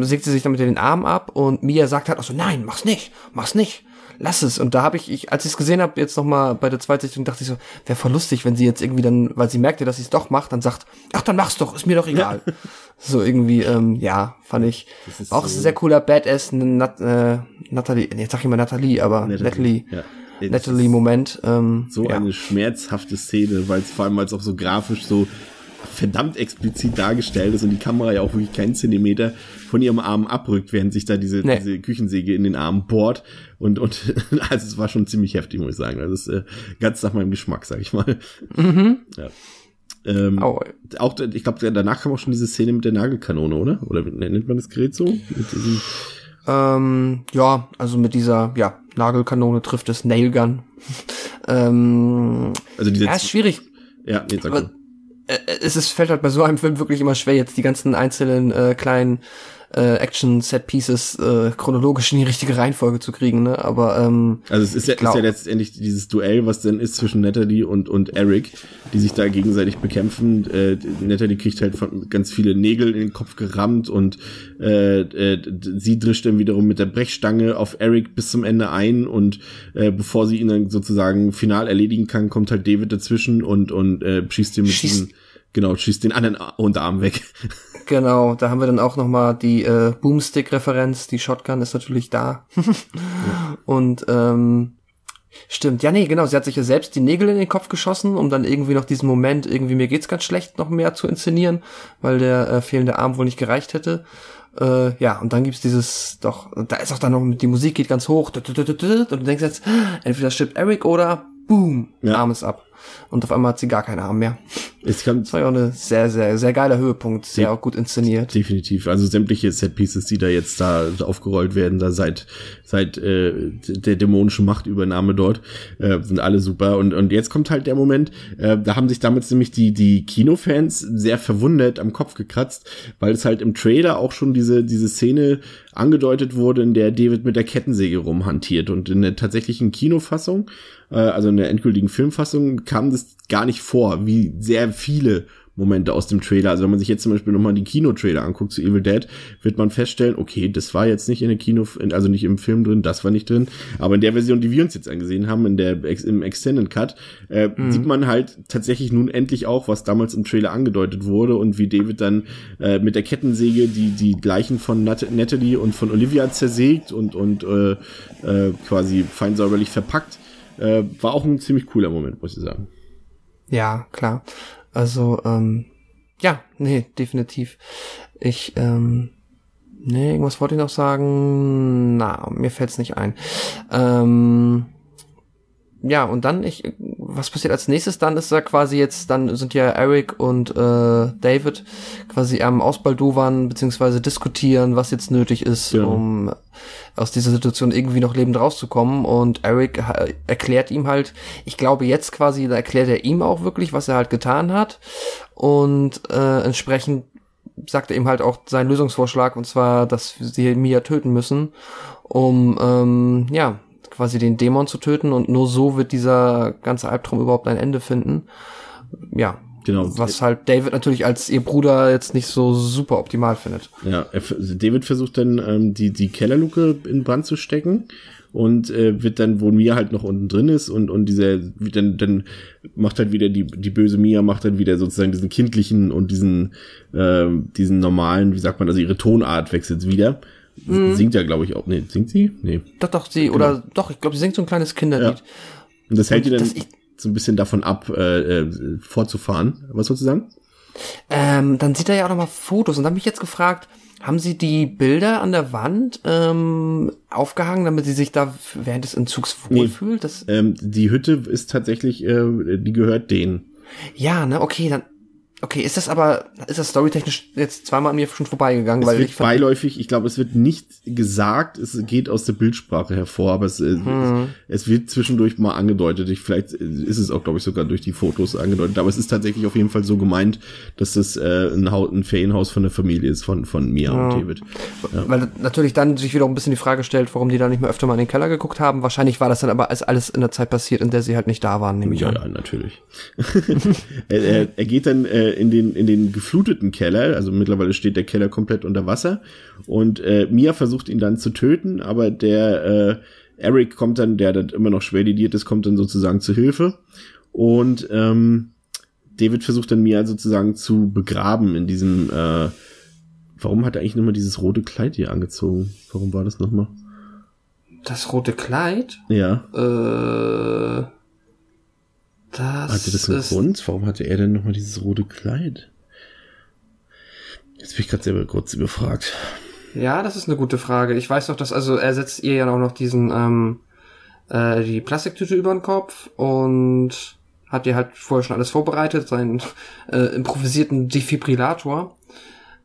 Speaker 3: sägt sie sich damit den Arm ab und Mia sagt halt auch so, nein, mach's nicht, mach's nicht lass es. Und da habe ich, ich, als ich es gesehen habe, jetzt nochmal bei der Zweitsichtung, dachte ich so, wäre voll lustig, wenn sie jetzt irgendwie dann, weil sie merkte, dass sie es doch macht, dann sagt, ach, dann mach's doch, ist mir doch egal. Ja. So irgendwie, ähm, ja, fand ich auch so sehr cooler Badass, Nat, äh, Natalie, jetzt sag ich mal Natalie, aber Natalie. Natalie. Ja. Natalie-Moment. Ähm,
Speaker 2: so
Speaker 3: ja.
Speaker 2: eine schmerzhafte Szene, weil es vor allem als auch so grafisch so verdammt explizit dargestellt ist und die Kamera ja auch wirklich keinen Zentimeter von ihrem Arm abrückt, während sich da diese,
Speaker 3: Nee.
Speaker 2: diese Küchensäge in den Arm bohrt. Und, und also es war schon ziemlich heftig, muss ich sagen. Also es ist äh, ganz nach meinem Geschmack, sag ich mal. Ja. Ähm,
Speaker 3: Au.
Speaker 2: auch, ich glaube, danach kam auch schon diese Szene mit der Nagelkanone, oder? Oder nennt man das Gerät so?
Speaker 3: Ähm, ja, also mit dieser, ja, Nagelkanone trifft es Nailgun. ähm,
Speaker 2: also diese,
Speaker 3: ja, ist schwierig.
Speaker 2: ja, nee, sag
Speaker 3: Aber-
Speaker 2: mal.
Speaker 3: Es ist, fällt halt bei so einem Film wirklich immer schwer, jetzt die ganzen einzelnen äh, kleinen äh, Action-Set-Pieces äh, chronologisch in die richtige Reihenfolge zu kriegen, ne? Aber ähm,
Speaker 2: Also es ist ja, ist
Speaker 3: glaub-
Speaker 2: ja letztendlich dieses Duell, was dann ist zwischen Natalie und, und Eric, die sich da gegenseitig bekämpfen. Äh, Natalie kriegt halt von ganz viele Nägel in den Kopf gerammt und äh, äh, sie drischt dann wiederum mit der Brechstange auf Eric bis zum Ende ein und äh, bevor sie ihn dann sozusagen final erledigen kann, kommt halt David dazwischen und, und äh, schießt ihn mit
Speaker 3: Schießt-
Speaker 2: diesem, genau, schießt den anderen Unterarm weg.
Speaker 3: genau, da haben wir dann auch noch mal die äh, Boomstick-Referenz. Die Shotgun ist natürlich da. Und ähm, stimmt, ja nee, genau, sie hat sich ja selbst die Nägel in den Kopf geschossen, um dann irgendwie noch diesen Moment, irgendwie mir geht's ganz schlecht, noch mehr zu inszenieren, weil der äh, fehlende Arm wohl nicht gereicht hätte. Äh, ja, und dann gibt's dieses, doch, da ist auch dann noch, die Musik geht ganz hoch, und du denkst jetzt, entweder stirbt Eric oder boom,
Speaker 2: Ja.
Speaker 3: Arm ist ab. Und auf einmal hat sie gar keinen Arm mehr.
Speaker 2: Es kann
Speaker 3: Das war ja auch eine sehr, sehr, sehr geiler Höhepunkt, sehr auch gut inszeniert.
Speaker 2: Definitiv. Also sämtliche Setpieces, die da jetzt da aufgerollt werden, da seit seit äh, der dämonischen Machtübernahme dort, äh, sind alle super. Und und jetzt kommt halt der Moment, äh, da haben sich damals nämlich die die Kinofans sehr verwundert am Kopf gekratzt, weil es halt im Trailer auch schon diese diese Szene angedeutet wurde, in der David mit der Kettensäge rumhantiert. Und in der tatsächlichen Kinofassung, äh, also in der endgültigen Filmfassung, kam das gar nicht vor, wie sehr viele Momente aus dem Trailer. Also wenn man sich jetzt zum Beispiel nochmal die Kinotrailer anguckt zu Evil Dead, wird man feststellen, okay, das war jetzt nicht in der Kino, also nicht im Film drin, das war nicht drin. Aber in der Version, die wir uns jetzt angesehen haben, in der im Extended Cut, äh, sieht man halt tatsächlich nun endlich auch, was damals im Trailer angedeutet wurde und wie David dann äh, mit der Kettensäge die die Leichen von Nat Natalie und von Olivia zersägt und und äh, äh, quasi fein säuberlich verpackt. Äh, war auch ein ziemlich cooler Moment, muss ich sagen.
Speaker 3: Ja, klar. Also, ähm, ja, nee, definitiv. Ich, ähm, nee, irgendwas wollte ich noch sagen. Na, mir fällt's nicht ein. Ähm, ja, und dann, ich, was passiert als nächstes? Dann ist er quasi jetzt, dann sind ja Eric und äh, David quasi am Ausbaldowern beziehungsweise diskutieren, was jetzt nötig ist,
Speaker 2: Genau.
Speaker 3: um aus dieser Situation irgendwie noch lebend rauszukommen. Und Eric ha- erklärt ihm halt, ich glaube jetzt quasi, da erklärt er ihm auch wirklich, was er halt getan hat. Und äh, entsprechend sagt er ihm halt auch seinen Lösungsvorschlag, und zwar, dass sie Mia töten müssen, um ähm, ja quasi den Dämon zu töten und nur so wird dieser ganze Albtraum überhaupt ein Ende finden. Ja,
Speaker 2: Genau.
Speaker 3: was halt David natürlich als ihr Bruder jetzt nicht so super optimal findet.
Speaker 2: Ja, David versucht dann ähm, die, die Kellerluke in Brand zu stecken und äh, wird dann, wo Mia halt noch unten drin ist und, und dieser, dann, dann macht halt wieder die, die böse Mia macht dann wieder sozusagen diesen kindlichen und diesen, äh, diesen normalen, wie sagt man, also ihre Tonart wechselt wieder. Singt ja, glaube ich, auch. Nee, singt sie? Nee.
Speaker 3: Doch, doch, sie, oder doch, ich glaube, sie singt so ein kleines Kinderlied.
Speaker 2: Und das hält
Speaker 3: Und
Speaker 2: ihr dann so ein bisschen davon ab, äh, äh, fortzufahren. Was sollst du sagen?
Speaker 3: Ähm, dann sieht er ja auch noch mal Fotos und da habe mich jetzt gefragt, haben Sie die Bilder an der Wand ähm, aufgehangen, damit sie sich da während des Entzugs
Speaker 2: Nee.
Speaker 3: wohlfühlt? Das,
Speaker 2: Ähm, die Hütte ist tatsächlich, äh, die gehört denen.
Speaker 3: ja, ne, okay, dann. Okay, ist das aber, ist das storytechnisch jetzt zweimal an mir schon vorbeigegangen,
Speaker 2: Es
Speaker 3: weil
Speaker 2: wird
Speaker 3: ich
Speaker 2: beiläufig, ich glaube, es wird nicht gesagt, es geht aus der Bildsprache hervor, aber es, äh,
Speaker 3: Hm.
Speaker 2: es, es wird zwischendurch mal angedeutet. Ich, vielleicht ist es auch, glaube ich, sogar durch die Fotos angedeutet, aber es ist tatsächlich auf jeden Fall so gemeint, dass das äh, ein, Haus, ein Ferienhaus von der Familie ist, von, von Mia und David.
Speaker 3: weil natürlich dann sich wieder ein bisschen die Frage stellt, warum die da nicht mehr öfter mal in den Keller geguckt haben. Wahrscheinlich war das dann aber als alles in der Zeit passiert, in der sie halt nicht da waren, nehme ich
Speaker 2: Ja,
Speaker 3: an.
Speaker 2: ja, natürlich. er, er, er geht dann äh, in, den, in den gefluteten Keller, also mittlerweile steht der Keller komplett unter Wasser und äh, Mia versucht ihn dann zu töten, aber der äh, Eric kommt dann, der dann immer noch schwer lidiert ist, kommt dann sozusagen zu Hilfe und ähm, David versucht dann Mia sozusagen zu begraben in diesem äh, Warum hat er eigentlich nochmal dieses rote Kleid hier angezogen? Warum war das nochmal?
Speaker 3: Das rote Kleid?
Speaker 2: Ja.
Speaker 3: Äh, Das
Speaker 2: Hatte das einen Grund? Warum hatte er denn nochmal dieses rote Kleid? Jetzt bin ich gerade selber kurz überfragt.
Speaker 3: Ja, das ist eine gute Frage. Ich weiß doch, dass, also er setzt ihr ja auch noch diesen, ähm, äh, die Plastiktüte über den Kopf und hat ihr halt vorher schon alles vorbereitet, seinen äh, improvisierten Defibrillator.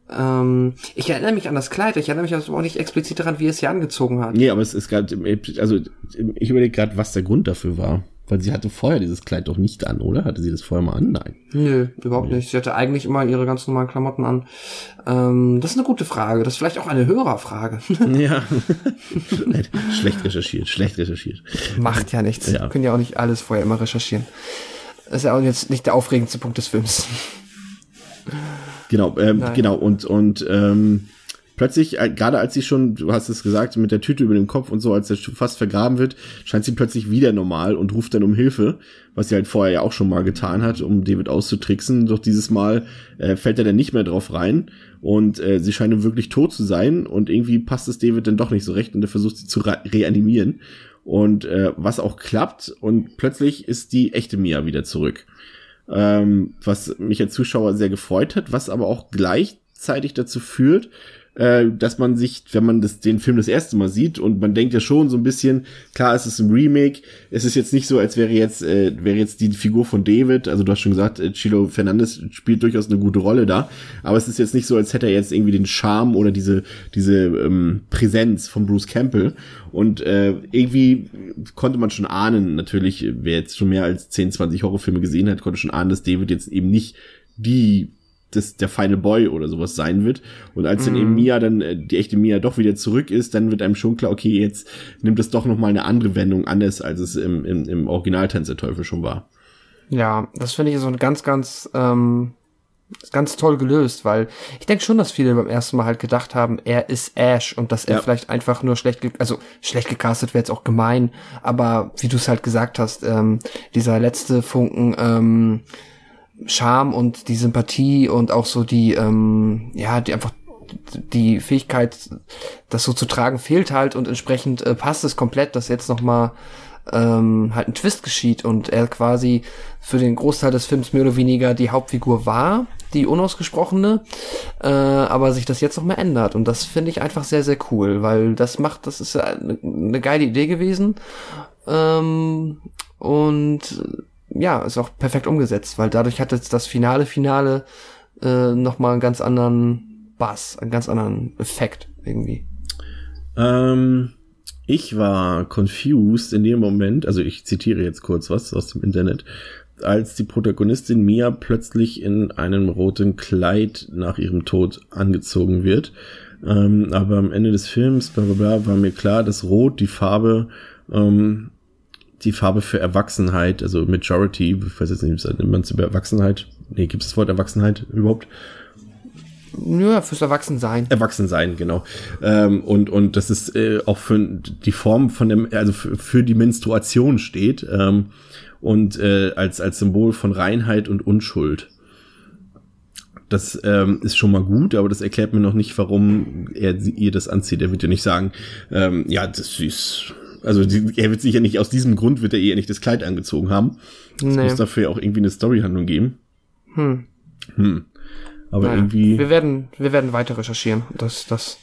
Speaker 3: Ähm, ich erinnere mich an das Kleid, ich erinnere mich also auch nicht explizit daran, wie er es hier angezogen hat.
Speaker 2: Nee, aber es ist gerade, also ich überlege gerade, was der Grund dafür war. Weil sie hatte vorher dieses Kleid doch nicht an, oder? Hatte sie das vorher mal an? Nein.
Speaker 3: Nö, überhaupt nicht. Sie hatte eigentlich immer ihre ganz normalen Klamotten an. Ähm, das ist eine gute Frage. Das ist vielleicht auch eine Hörerfrage.
Speaker 2: Ja. schlecht recherchiert, schlecht recherchiert.
Speaker 3: Macht ja nichts.
Speaker 2: Ja.
Speaker 3: Können ja auch nicht alles vorher immer recherchieren. Das ist ja auch jetzt nicht der aufregendste Punkt des Films.
Speaker 2: Genau, ähm,
Speaker 3: Nein.
Speaker 2: genau, und, und ähm, plötzlich, äh, gerade als sie schon, du hast es gesagt, mit der Tüte über dem Kopf und so, als er schon fast vergraben wird, scheint sie plötzlich wieder normal und ruft dann um Hilfe, was sie halt vorher ja auch schon mal getan hat, um David auszutricksen. Doch dieses Mal äh, fällt er dann nicht mehr drauf rein und äh, sie scheint wirklich tot zu sein und irgendwie passt es David dann doch nicht so recht und er versucht sie zu re reanimieren. Und äh, was auch klappt und plötzlich ist die echte Mia wieder zurück ähm, was mich als Zuschauer sehr gefreut hat, was aber auch gleichzeitig dazu führt, äh, dass man sich, wenn man das, den Film das erste Mal sieht und man denkt ja schon so ein bisschen, klar, es ist ein Remake, es ist jetzt nicht so, als wäre jetzt, äh, wäre jetzt die Figur von David, also du hast schon gesagt, äh, Chilo Fernandes spielt durchaus eine gute Rolle da, aber es ist jetzt nicht so, als hätte er jetzt irgendwie den Charme oder diese, diese ähm, Präsenz von Bruce Campbell und äh, irgendwie konnte man schon ahnen, natürlich, wer jetzt schon mehr als 10, 20 Horrorfilme gesehen hat, konnte schon ahnen, dass David jetzt eben nicht die das der Final Boy oder sowas sein wird. Und als dann eben Mia dann äh, die echte Mia doch wieder zurück ist, dann wird einem schon klar, okay, jetzt nimmt es doch noch mal eine andere Wendung anders, als es im, im, im Original Tanz der Teufel schon war.
Speaker 3: Ja, das finde ich so ein ganz, ganz, ähm, ganz toll gelöst, weil ich denke schon, dass viele beim ersten Mal halt gedacht haben, er ist Ash und dass er
Speaker 2: Ja.
Speaker 3: vielleicht einfach nur schlecht, ge also schlecht gecastet wäre jetzt auch gemein, aber wie du es halt gesagt hast, ähm, dieser letzte Funken, ähm, Charme und die Sympathie und auch so die, ähm, ja, die einfach die Fähigkeit, das so zu tragen, fehlt halt und entsprechend äh, passt es komplett, dass jetzt noch mal ähm, halt ein Twist geschieht und er quasi für den Großteil des Films mehr oder weniger die Hauptfigur war, die unausgesprochene, äh, aber sich das jetzt noch mal ändert. Und das finde ich einfach sehr sehr cool, weil das macht, das ist eine, eine geile Idee gewesen. Ähm, und ja, ist auch perfekt umgesetzt, weil dadurch hat jetzt das finale Finale äh, noch mal einen ganz anderen Bass, einen ganz anderen Effekt irgendwie.
Speaker 2: Ähm, ich war confused in dem Moment, also ich zitiere jetzt kurz was aus dem Internet, als die Protagonistin Mia plötzlich in einem roten Kleid nach ihrem Tod angezogen wird. Ähm, aber am Ende des Films, bla bla bla, war mir klar, dass Rot die Farbe, ähm, die Farbe für Erwachsenheit, also Majority, ich weiß jetzt nicht, nennt man es über Erwachsenheit? Nee, gibt es das Wort Erwachsenheit überhaupt?
Speaker 3: Ja, fürs Erwachsensein.
Speaker 2: Erwachsensein, genau. Ähm, und, und das ist äh, auch für die Form von dem, also für, für die Menstruation steht ähm, und äh, als, als Symbol von Reinheit und Unschuld. Das ähm, ist schon mal gut, aber das erklärt mir noch nicht, warum er ihr das anzieht. Er wird ja nicht sagen, ähm, ja, das ist, also die, er wird sicher nicht aus diesem Grund wird er ihr nicht das Kleid angezogen haben. Es
Speaker 3: Nee.
Speaker 2: muss dafür ja auch irgendwie eine Storyhandlung geben.
Speaker 3: Hm.
Speaker 2: Hm. Aber
Speaker 3: Naja,
Speaker 2: irgendwie.
Speaker 3: Wir werden, wir werden weiter recherchieren. Das, das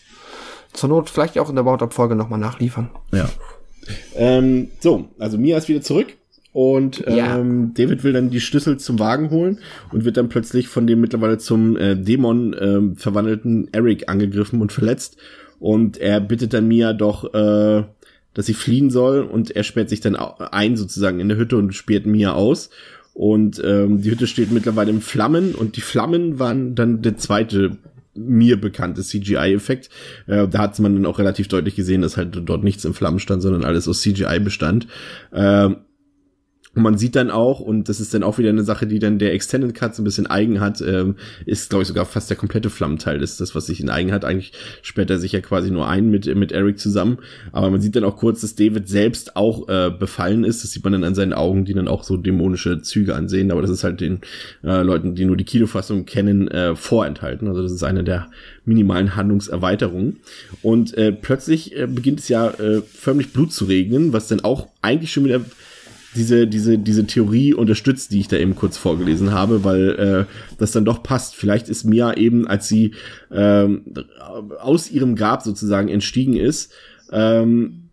Speaker 3: zur Not vielleicht auch in der About-Up-Folge nochmal nachliefern.
Speaker 2: Ja. Ähm, so, also Mia ist wieder zurück und
Speaker 3: Ja.
Speaker 2: ähm, David will dann die Schlüssel zum Wagen holen und wird dann plötzlich von dem mittlerweile zum äh, Dämon ähm, verwandelten Eric angegriffen und verletzt und er bittet dann Mia doch, äh, dass sie fliehen soll und er sperrt sich dann ein sozusagen in der Hütte und sperrt Mia aus und ähm, die Hütte steht mittlerweile in Flammen und die Flammen waren dann der zweite mir bekannte CGI-Effekt. Äh, da hat man dann auch relativ deutlich gesehen, dass halt dort nichts in Flammen stand, sondern alles aus CGI bestand. Ähm, und man sieht dann auch, und das ist dann auch wieder eine Sache, die dann der Extended Cut so ein bisschen eigen hat, ähm, ist, glaube ich, sogar fast der komplette Flammenteil ist das, was sich in eigen hat. Eigentlich sperrt er sich ja quasi nur ein mit, mit Eric zusammen. Aber man sieht dann auch kurz, dass David selbst auch äh, befallen ist. Das sieht man dann an seinen Augen, die dann auch so dämonische Züge ansehen. Aber das ist halt den äh, Leuten, die nur die Kinofassung kennen, äh, vorenthalten. Also das ist eine der minimalen Handlungserweiterungen. Und äh, plötzlich äh, beginnt es ja äh, förmlich Blut zu regnen, was dann auch eigentlich schon wieder diese, diese, diese Theorie unterstützt, die ich da eben kurz vorgelesen habe, weil äh, das dann doch passt. Vielleicht ist Mia eben, als sie ähm, aus ihrem Grab sozusagen entstiegen ist, ähm,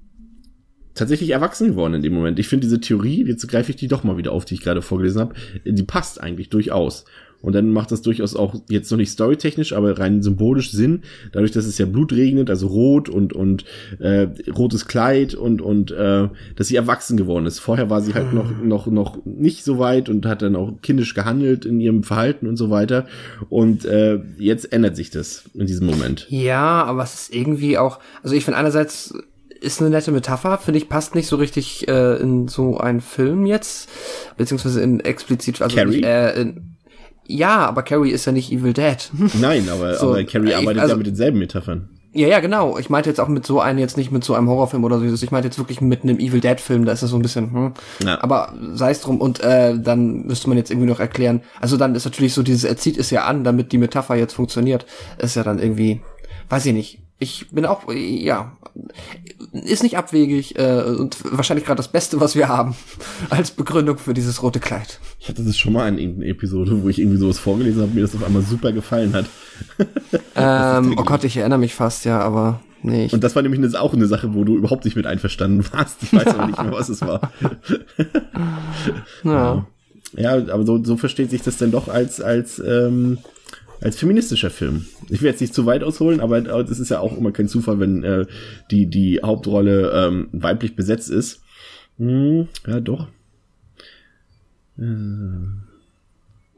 Speaker 2: tatsächlich erwachsen geworden in dem Moment. Ich finde diese Theorie, jetzt greife ich die doch mal wieder auf, die ich gerade vorgelesen habe, die passt eigentlich durchaus. Und dann macht das durchaus auch jetzt noch nicht storytechnisch, aber rein symbolisch Sinn, dadurch, dass es ja Blut regnet, also rot und und äh, rotes Kleid und und äh, dass sie erwachsen geworden ist. Vorher war sie halt noch noch noch nicht so weit und hat dann auch kindisch gehandelt in ihrem Verhalten und so weiter. Und äh, jetzt ändert sich das in diesem Moment.
Speaker 3: Ja, aber es ist irgendwie auch, also ich finde einerseits ist eine nette Metapher, finde ich, passt nicht so richtig äh, in so einen Film jetzt, beziehungsweise in explizit, also
Speaker 2: Carrie?
Speaker 3: nicht, äh, in, ja, aber Carrie ist ja nicht Evil Dead.
Speaker 2: Nein, aber,
Speaker 3: So,
Speaker 2: aber Carrie
Speaker 3: ich-
Speaker 2: arbeitet
Speaker 3: also-
Speaker 2: ja mit denselben Metaphern.
Speaker 3: Ja, ja, genau. Ich meinte jetzt auch mit so einem, jetzt nicht mit so einem Horrorfilm oder so. Ich meinte jetzt wirklich mit einem Evil Dead Film, da ist das so ein bisschen, hm.
Speaker 2: Ja.
Speaker 3: Aber sei es drum. Und äh, dann müsste man jetzt irgendwie noch erklären. Also dann ist natürlich so dieses, er zieht es ja an, damit die Metapher jetzt funktioniert. Ist ja dann irgendwie, weiß ich nicht. Ich bin auch, ja, ist nicht abwegig äh, und wahrscheinlich gerade das Beste, was wir haben als Begründung für dieses rote Kleid.
Speaker 2: Ich hatte das schon mal in irgendeiner Episode, wo ich irgendwie sowas vorgelesen habe, mir das auf einmal super gefallen hat.
Speaker 3: Ähm, oh Gott, ich erinnere mich fast, ja, aber nee. Ich,
Speaker 2: Und das war nämlich auch eine Sache, wo du überhaupt nicht mit einverstanden warst. Ich weiß aber nicht mehr, was es war.
Speaker 3: ja.
Speaker 2: Ja, aber so, so versteht sich das dann doch als, als, ähm, als feministischer Film. Ich will jetzt nicht zu weit ausholen, aber es ist ja auch immer kein Zufall, wenn äh, die, die Hauptrolle ähm, weiblich besetzt ist. Hm, ja, doch.
Speaker 3: Hm.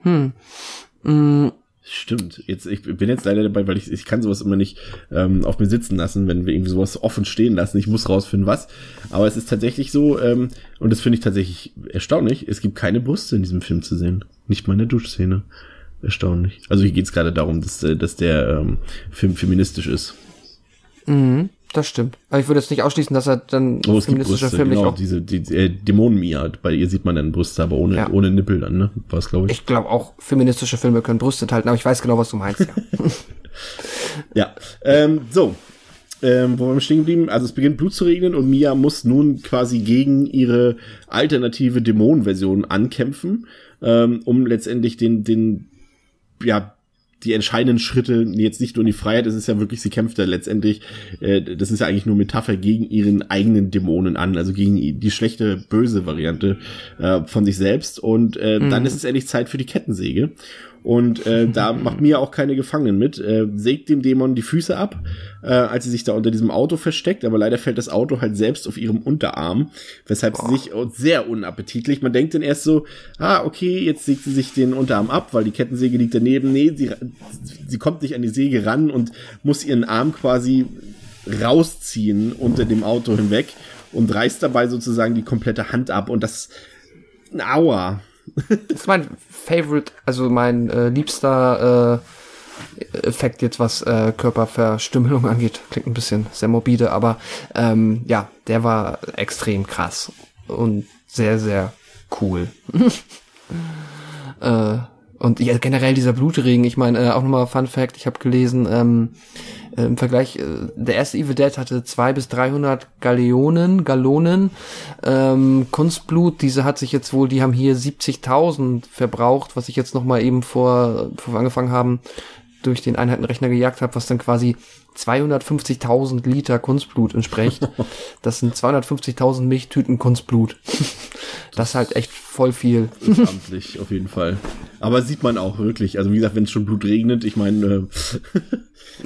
Speaker 3: Mm,
Speaker 2: Stimmt. Jetzt, ich bin jetzt leider dabei, weil ich, ich kann sowas immer nicht ähm, auf mir sitzen lassen, wenn wir irgendwie sowas offen stehen lassen. Ich muss rausfinden, was. Aber es ist tatsächlich so, ähm, und das finde ich tatsächlich erstaunlich, es gibt keine Brüste in diesem Film zu sehen. Nicht mal in der Duschszene. Erstaunlich. Also hier geht es gerade darum, dass, äh, dass der ähm, Film feministisch ist.
Speaker 3: Mhm, das stimmt. Aber ich würde jetzt nicht ausschließen, dass er dann
Speaker 2: Oh, es gibt
Speaker 3: feministischer
Speaker 2: Brüste,
Speaker 3: Film
Speaker 2: genau,
Speaker 3: nicht auch.
Speaker 2: diese die, äh, Dämonen-Mia. Bei ihr sieht man dann Brüste, aber ohne,
Speaker 3: Ja.
Speaker 2: ohne Nippel dann, ne? War glaube ich.
Speaker 3: Ich glaube auch, feministische Filme können Brüste enthalten, aber ich weiß genau, was du meinst. Ja.
Speaker 2: Ja, ähm, so. Ähm, wo wir stehen geblieben? Also es beginnt Blut zu regnen und Mia muss nun quasi gegen ihre alternative Dämonenversion ankämpfen, ähm, um letztendlich den, den, ja, die entscheidenden Schritte jetzt nicht nur in die Freiheit, es ist ja wirklich, sie kämpft ja letztendlich, äh, das ist ja eigentlich nur Metapher gegen ihren eigenen Dämonen an, also gegen die schlechte, böse Variante äh, von sich selbst. Und äh, dann ist es endlich Zeit für die Kettensäge. Und äh, da macht Mia auch keine Gefangenen mit, äh, sägt dem Dämon die Füße ab, äh, als sie sich da unter diesem Auto versteckt, aber leider fällt das Auto halt selbst auf ihrem Unterarm, weshalb sie sich sehr unappetitlich, man denkt dann erst so, ah, okay, jetzt sägt sie sich den Unterarm ab, weil die Kettensäge liegt daneben, nee, sie, sie kommt nicht an die Säge ran und muss ihren Arm quasi rausziehen unter dem Auto hinweg und reißt dabei sozusagen die komplette Hand ab. Und das, aua,
Speaker 3: Das ist mein Favorite, also mein äh, liebster äh, Effekt jetzt, was äh, Körperverstümmelung angeht. Klingt ein bisschen sehr morbide, aber ähm, ja, der war extrem krass und sehr, sehr cool. äh, und ja, generell dieser Blutregen, ich meine, äh, auch nochmal Fun Fact, ich habe gelesen, ähm, äh, im Vergleich, äh, der erste Evil Dead hatte zwei bis 300 Galeonen, Gallonen, ähm, Kunstblut, diese hat sich jetzt wohl, die haben hier 70.000 verbraucht, was ich jetzt nochmal eben vor, bevor wir angefangen haben, durch den Einheitenrechner gejagt habe, was dann quasi 250.000 Liter Kunstblut entspricht. Das sind 250.000 Milchtüten Kunstblut. Das ist halt echt voll viel.
Speaker 2: amtlich, auf jeden Fall. Aber sieht man auch wirklich. Also wie gesagt, wenn es schon Blut regnet, ich meine, äh,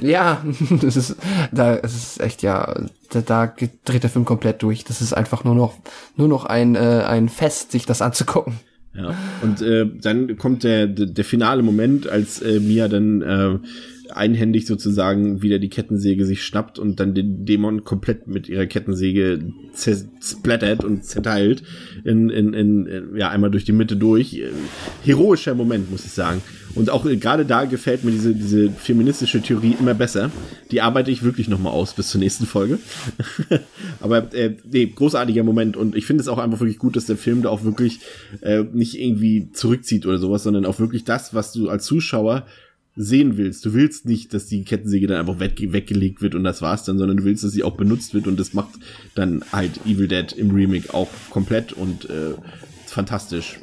Speaker 3: Ja, das ist, da, es ist echt, ja, da, da geht- dreht der Film komplett durch. Das ist einfach nur noch, nur noch ein, äh, ein Fest, sich das anzugucken.
Speaker 2: ja. Und äh, dann kommt der, der, der finale Moment, als äh, Mia dann äh, einhändig sozusagen wieder die Kettensäge sich schnappt und dann den Dämon komplett mit ihrer Kettensäge zersplattert und zerteilt in, in, in, in ja einmal durch die Mitte durch. Äh, Heroischer Moment, muss ich sagen. Und auch äh, gerade da gefällt mir diese, diese feministische Theorie immer besser. Die arbeite ich wirklich nochmal aus bis zur nächsten Folge. Aber äh, nee, großartiger Moment und ich finde es auch einfach wirklich gut, dass der Film da auch wirklich äh, nicht irgendwie zurückzieht oder sowas, sondern auch wirklich das, was du als Zuschauer sehen willst. Du willst nicht, dass die Kettensäge dann einfach weg, weggelegt wird und das war's dann, sondern du willst, dass sie auch benutzt wird und das macht dann halt Evil Dead im Remake auch komplett und äh, fantastisch.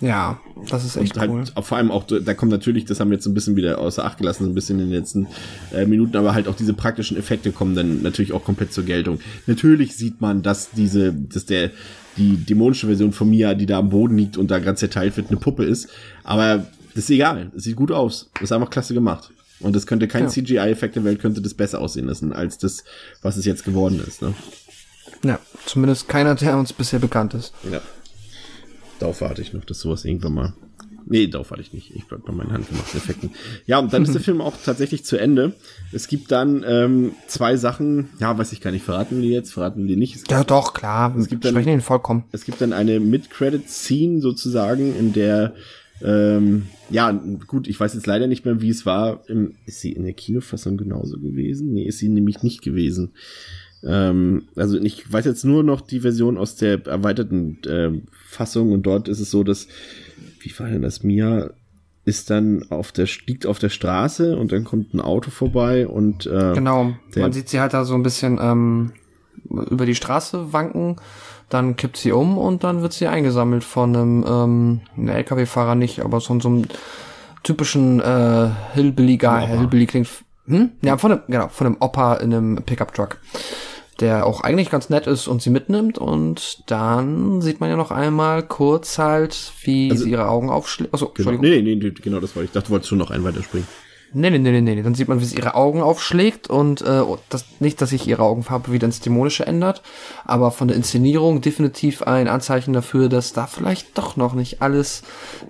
Speaker 3: Ja, das ist echt
Speaker 2: und halt
Speaker 3: cool.
Speaker 2: vor allem auch, da kommt natürlich, das haben wir jetzt ein bisschen wieder außer Acht gelassen, so ein bisschen in den letzten äh, Minuten, aber halt auch diese praktischen Effekte kommen dann natürlich auch komplett zur Geltung. Natürlich sieht man, dass diese, dass der, die dämonische Version von Mia, die da am Boden liegt und da gerade zerteilt wird, eine Puppe ist. Aber das ist egal. Es sieht gut aus. Das ist einfach klasse gemacht. Und das könnte kein
Speaker 3: Ja.
Speaker 2: CGI-Effekt der Welt könnte das besser aussehen lassen, als das, was es jetzt geworden ist. Ne?
Speaker 3: Ja, zumindest keiner, der uns bisher bekannt ist.
Speaker 2: Ja. Darauf warte ich noch, dass sowas irgendwann mal. Nee, darauf warte ich nicht. Ich bleib bei meinen handgemachten Effekten. Ja, und dann ist der Film auch tatsächlich zu Ende. Es gibt dann ähm, zwei Sachen, ja, weiß ich gar nicht, verraten wir die jetzt, verraten wir die nicht.
Speaker 3: Ja, doch, klar. Es
Speaker 2: gibt dann-
Speaker 3: sprechen ihn vollkommen.
Speaker 2: es gibt dann eine Mid-Credit-Scene sozusagen, in der ähm, ja, gut, ich weiß jetzt leider nicht mehr, wie es war. Ist sie in der Kinofassung genauso gewesen? Nee, ist sie nämlich nicht gewesen. Ähm, also ich weiß jetzt nur noch die Version aus der erweiterten äh, Fassung und dort ist es so, dass, wie war denn das, Mia ist dann auf der, liegt auf der Straße und dann kommt ein Auto vorbei und äh,
Speaker 3: Genau. Man sieht sie halt da so ein bisschen ähm, über die Straße wanken, dann kippt sie um und dann wird sie eingesammelt von einem, ähm, einem LKW-Fahrer nicht, aber von so einem typischen äh, Hillbilly-Guy.
Speaker 2: Opa.
Speaker 3: Hillbilly klingt, hm? Ja, von einem, genau, von einem Opa in einem Pickup-Truck. Der auch eigentlich ganz nett ist und sie mitnimmt und dann sieht man ja noch einmal kurz halt, wie
Speaker 2: Also-
Speaker 3: sie ihre Augen aufschlägt. Achso,
Speaker 2: genau,
Speaker 3: Entschuldigung.
Speaker 2: nee, nee, nee, genau das wollte ich. Ich dachte, du wolltest schon noch einen weiterspringen.
Speaker 3: Nee, nee, nee, nee, nee. Dann sieht man, wie sie ihre Augen aufschlägt und äh, das, nicht, dass sich ihre Augenfarbe wieder ins Dämonische ändert, aber von der Inszenierung definitiv ein Anzeichen dafür, dass da vielleicht doch noch nicht alles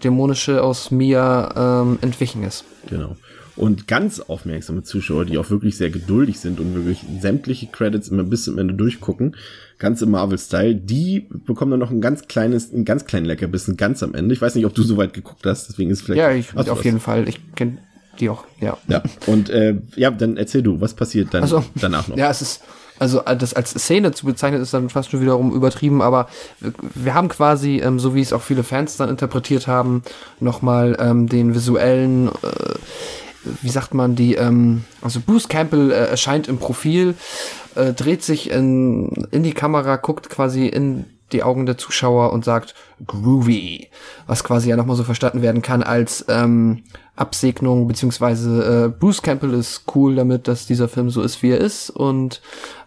Speaker 3: Dämonische aus Mia ähm, entwichen ist.
Speaker 2: Genau. Und ganz aufmerksame Zuschauer, die auch wirklich sehr geduldig sind und wirklich sämtliche Credits immer bis zum Ende durchgucken, ganz im Marvel-Style, die bekommen dann noch ein ganz kleines, ein ganz kleinen Leckerbissen ganz am Ende. Ich weiß nicht, ob du so weit geguckt hast, deswegen ist vielleicht.
Speaker 3: Ja, ich auf
Speaker 2: hast-
Speaker 3: jeden Fall. Ich kenne die auch, ja.
Speaker 2: Ja. Und äh, ja, dann erzähl du, was passiert dann
Speaker 3: Also,
Speaker 2: danach noch?
Speaker 3: Ja, es ist, also das als Szene zu bezeichnen, ist dann fast schon wiederum übertrieben, aber wir- wir haben quasi, ähm, so wie es auch viele Fans dann interpretiert haben, nochmal ähm, den visuellen, äh, wie sagt man, die, ähm, also Bruce Campbell äh, erscheint im Profil, äh, dreht sich in, in die Kamera, guckt quasi in die Augen der Zuschauer und sagt groovy, was quasi ja nochmal so verstanden werden kann als ähm, Absegnung, beziehungsweise äh, Bruce Campbell ist cool damit, dass dieser Film so ist, wie er ist. Und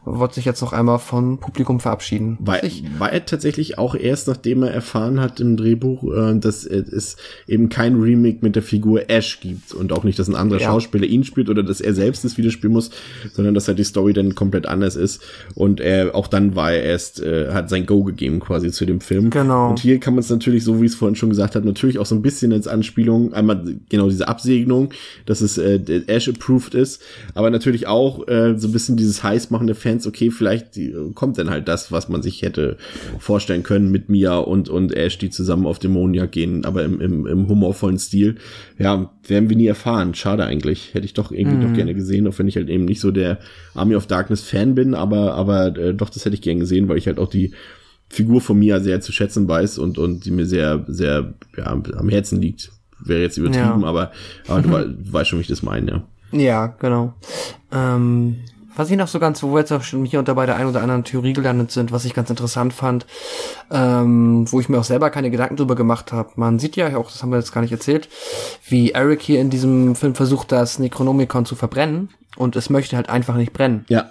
Speaker 3: wollte sich jetzt noch einmal vom Publikum verabschieden.
Speaker 2: War,
Speaker 3: Ich,
Speaker 2: war er tatsächlich auch erst, nachdem er erfahren hat im Drehbuch, äh, dass es eben kein Remake mit der Figur Ash gibt und auch nicht, dass ein anderer
Speaker 3: Ja.
Speaker 2: Schauspieler ihn spielt oder dass er selbst das wieder spielen muss, sondern dass halt die Story dann komplett anders ist. Und er auch dann war er erst, äh, hat sein Go gegeben quasi zu dem Film.
Speaker 3: Genau.
Speaker 2: Und hier kann man es natürlich, so wie es vorhin schon gesagt hat, natürlich auch so ein bisschen als Anspielung, einmal genau diese Absegnung, dass es äh, Ash approved ist, aber natürlich auch äh, so ein bisschen dieses heißmachen der Fans, okay, vielleicht die, kommt dann halt das, was man sich hätte vorstellen können mit Mia und, und Ash, die zusammen auf Dämonenjagd gehen, aber im, im, im humorvollen Stil. Ja, werden wir nie erfahren. Schade eigentlich. Hätte ich doch irgendwie doch gerne gesehen, auch wenn ich halt eben nicht so der Army of Darkness Fan bin, aber, aber äh, doch, das hätte ich gern gesehen, weil ich halt auch die Figur von Mia sehr zu schätzen weiß und, und die mir sehr, sehr ja, am Herzen liegt. Wäre jetzt übertrieben,
Speaker 3: Ja.
Speaker 2: aber, aber du weißt schon, wie ich das meine, ja.
Speaker 3: ja, genau. Ähm, was ich noch so ganz, wo wir jetzt auch schon hier und da bei der einen oder anderen Theorie gelandet sind, was ich ganz interessant fand, ähm, wo ich mir auch selber keine Gedanken drüber gemacht habe. Man sieht ja auch, das haben wir jetzt gar nicht erzählt, wie Eric hier in diesem Film versucht, das Necronomicon zu verbrennen und es möchte halt einfach nicht brennen.
Speaker 2: Ja,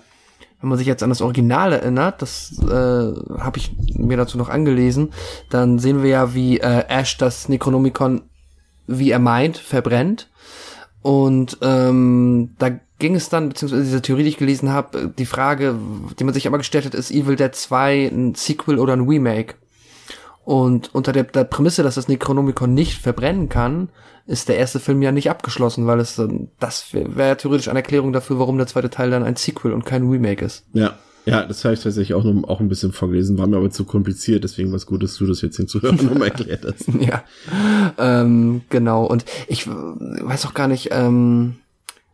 Speaker 3: Wenn man sich jetzt an das Original erinnert, das äh, habe ich mir dazu noch angelesen, dann sehen wir ja, wie äh, Ash das Necronomicon, wie er meint, verbrennt. Und ähm, da ging es dann, beziehungsweise diese Theorie, die ich gelesen habe, die Frage, die man sich aber gestellt hat, ist Evil Dead 2 ein Sequel oder ein Remake? Und unter der, der Prämisse, dass das Necronomicon nicht verbrennen kann, ist der erste Film ja nicht abgeschlossen, weil es dann, das wäre wär theoretisch eine Erklärung dafür, warum der zweite Teil dann ein Sequel und kein Remake ist.
Speaker 2: ja. Ja, das habe ich tatsächlich auch, noch, auch ein bisschen vorgelesen, war mir aber zu kompliziert, deswegen war es gut, dass du das jetzt hinzuhören nochmal erklärt hast.
Speaker 3: Ja, ähm, genau. Und ich äh, weiß auch gar nicht, ähm,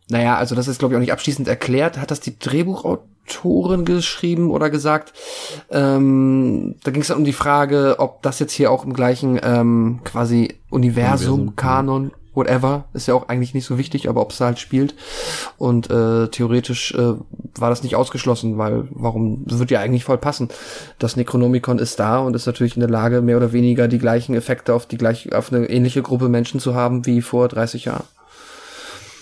Speaker 3: naja, also das ist, glaube ich, auch nicht abschließend erklärt. Hat das die Drehbuchautorin geschrieben oder gesagt? Ähm, da ging es dann um die Frage, ob das jetzt hier auch im gleichen ähm, quasi Universum,
Speaker 2: Universum,
Speaker 3: Kanon whatever, ist ja auch eigentlich nicht so wichtig, aber ob es halt spielt. Und äh, theoretisch äh, war das nicht ausgeschlossen, weil warum, das wird ja eigentlich voll passen. Das Necronomicon ist da und ist natürlich in der Lage, mehr oder weniger die gleichen Effekte auf die gleich, auf eine ähnliche Gruppe Menschen zu haben wie vor 30 Jahren.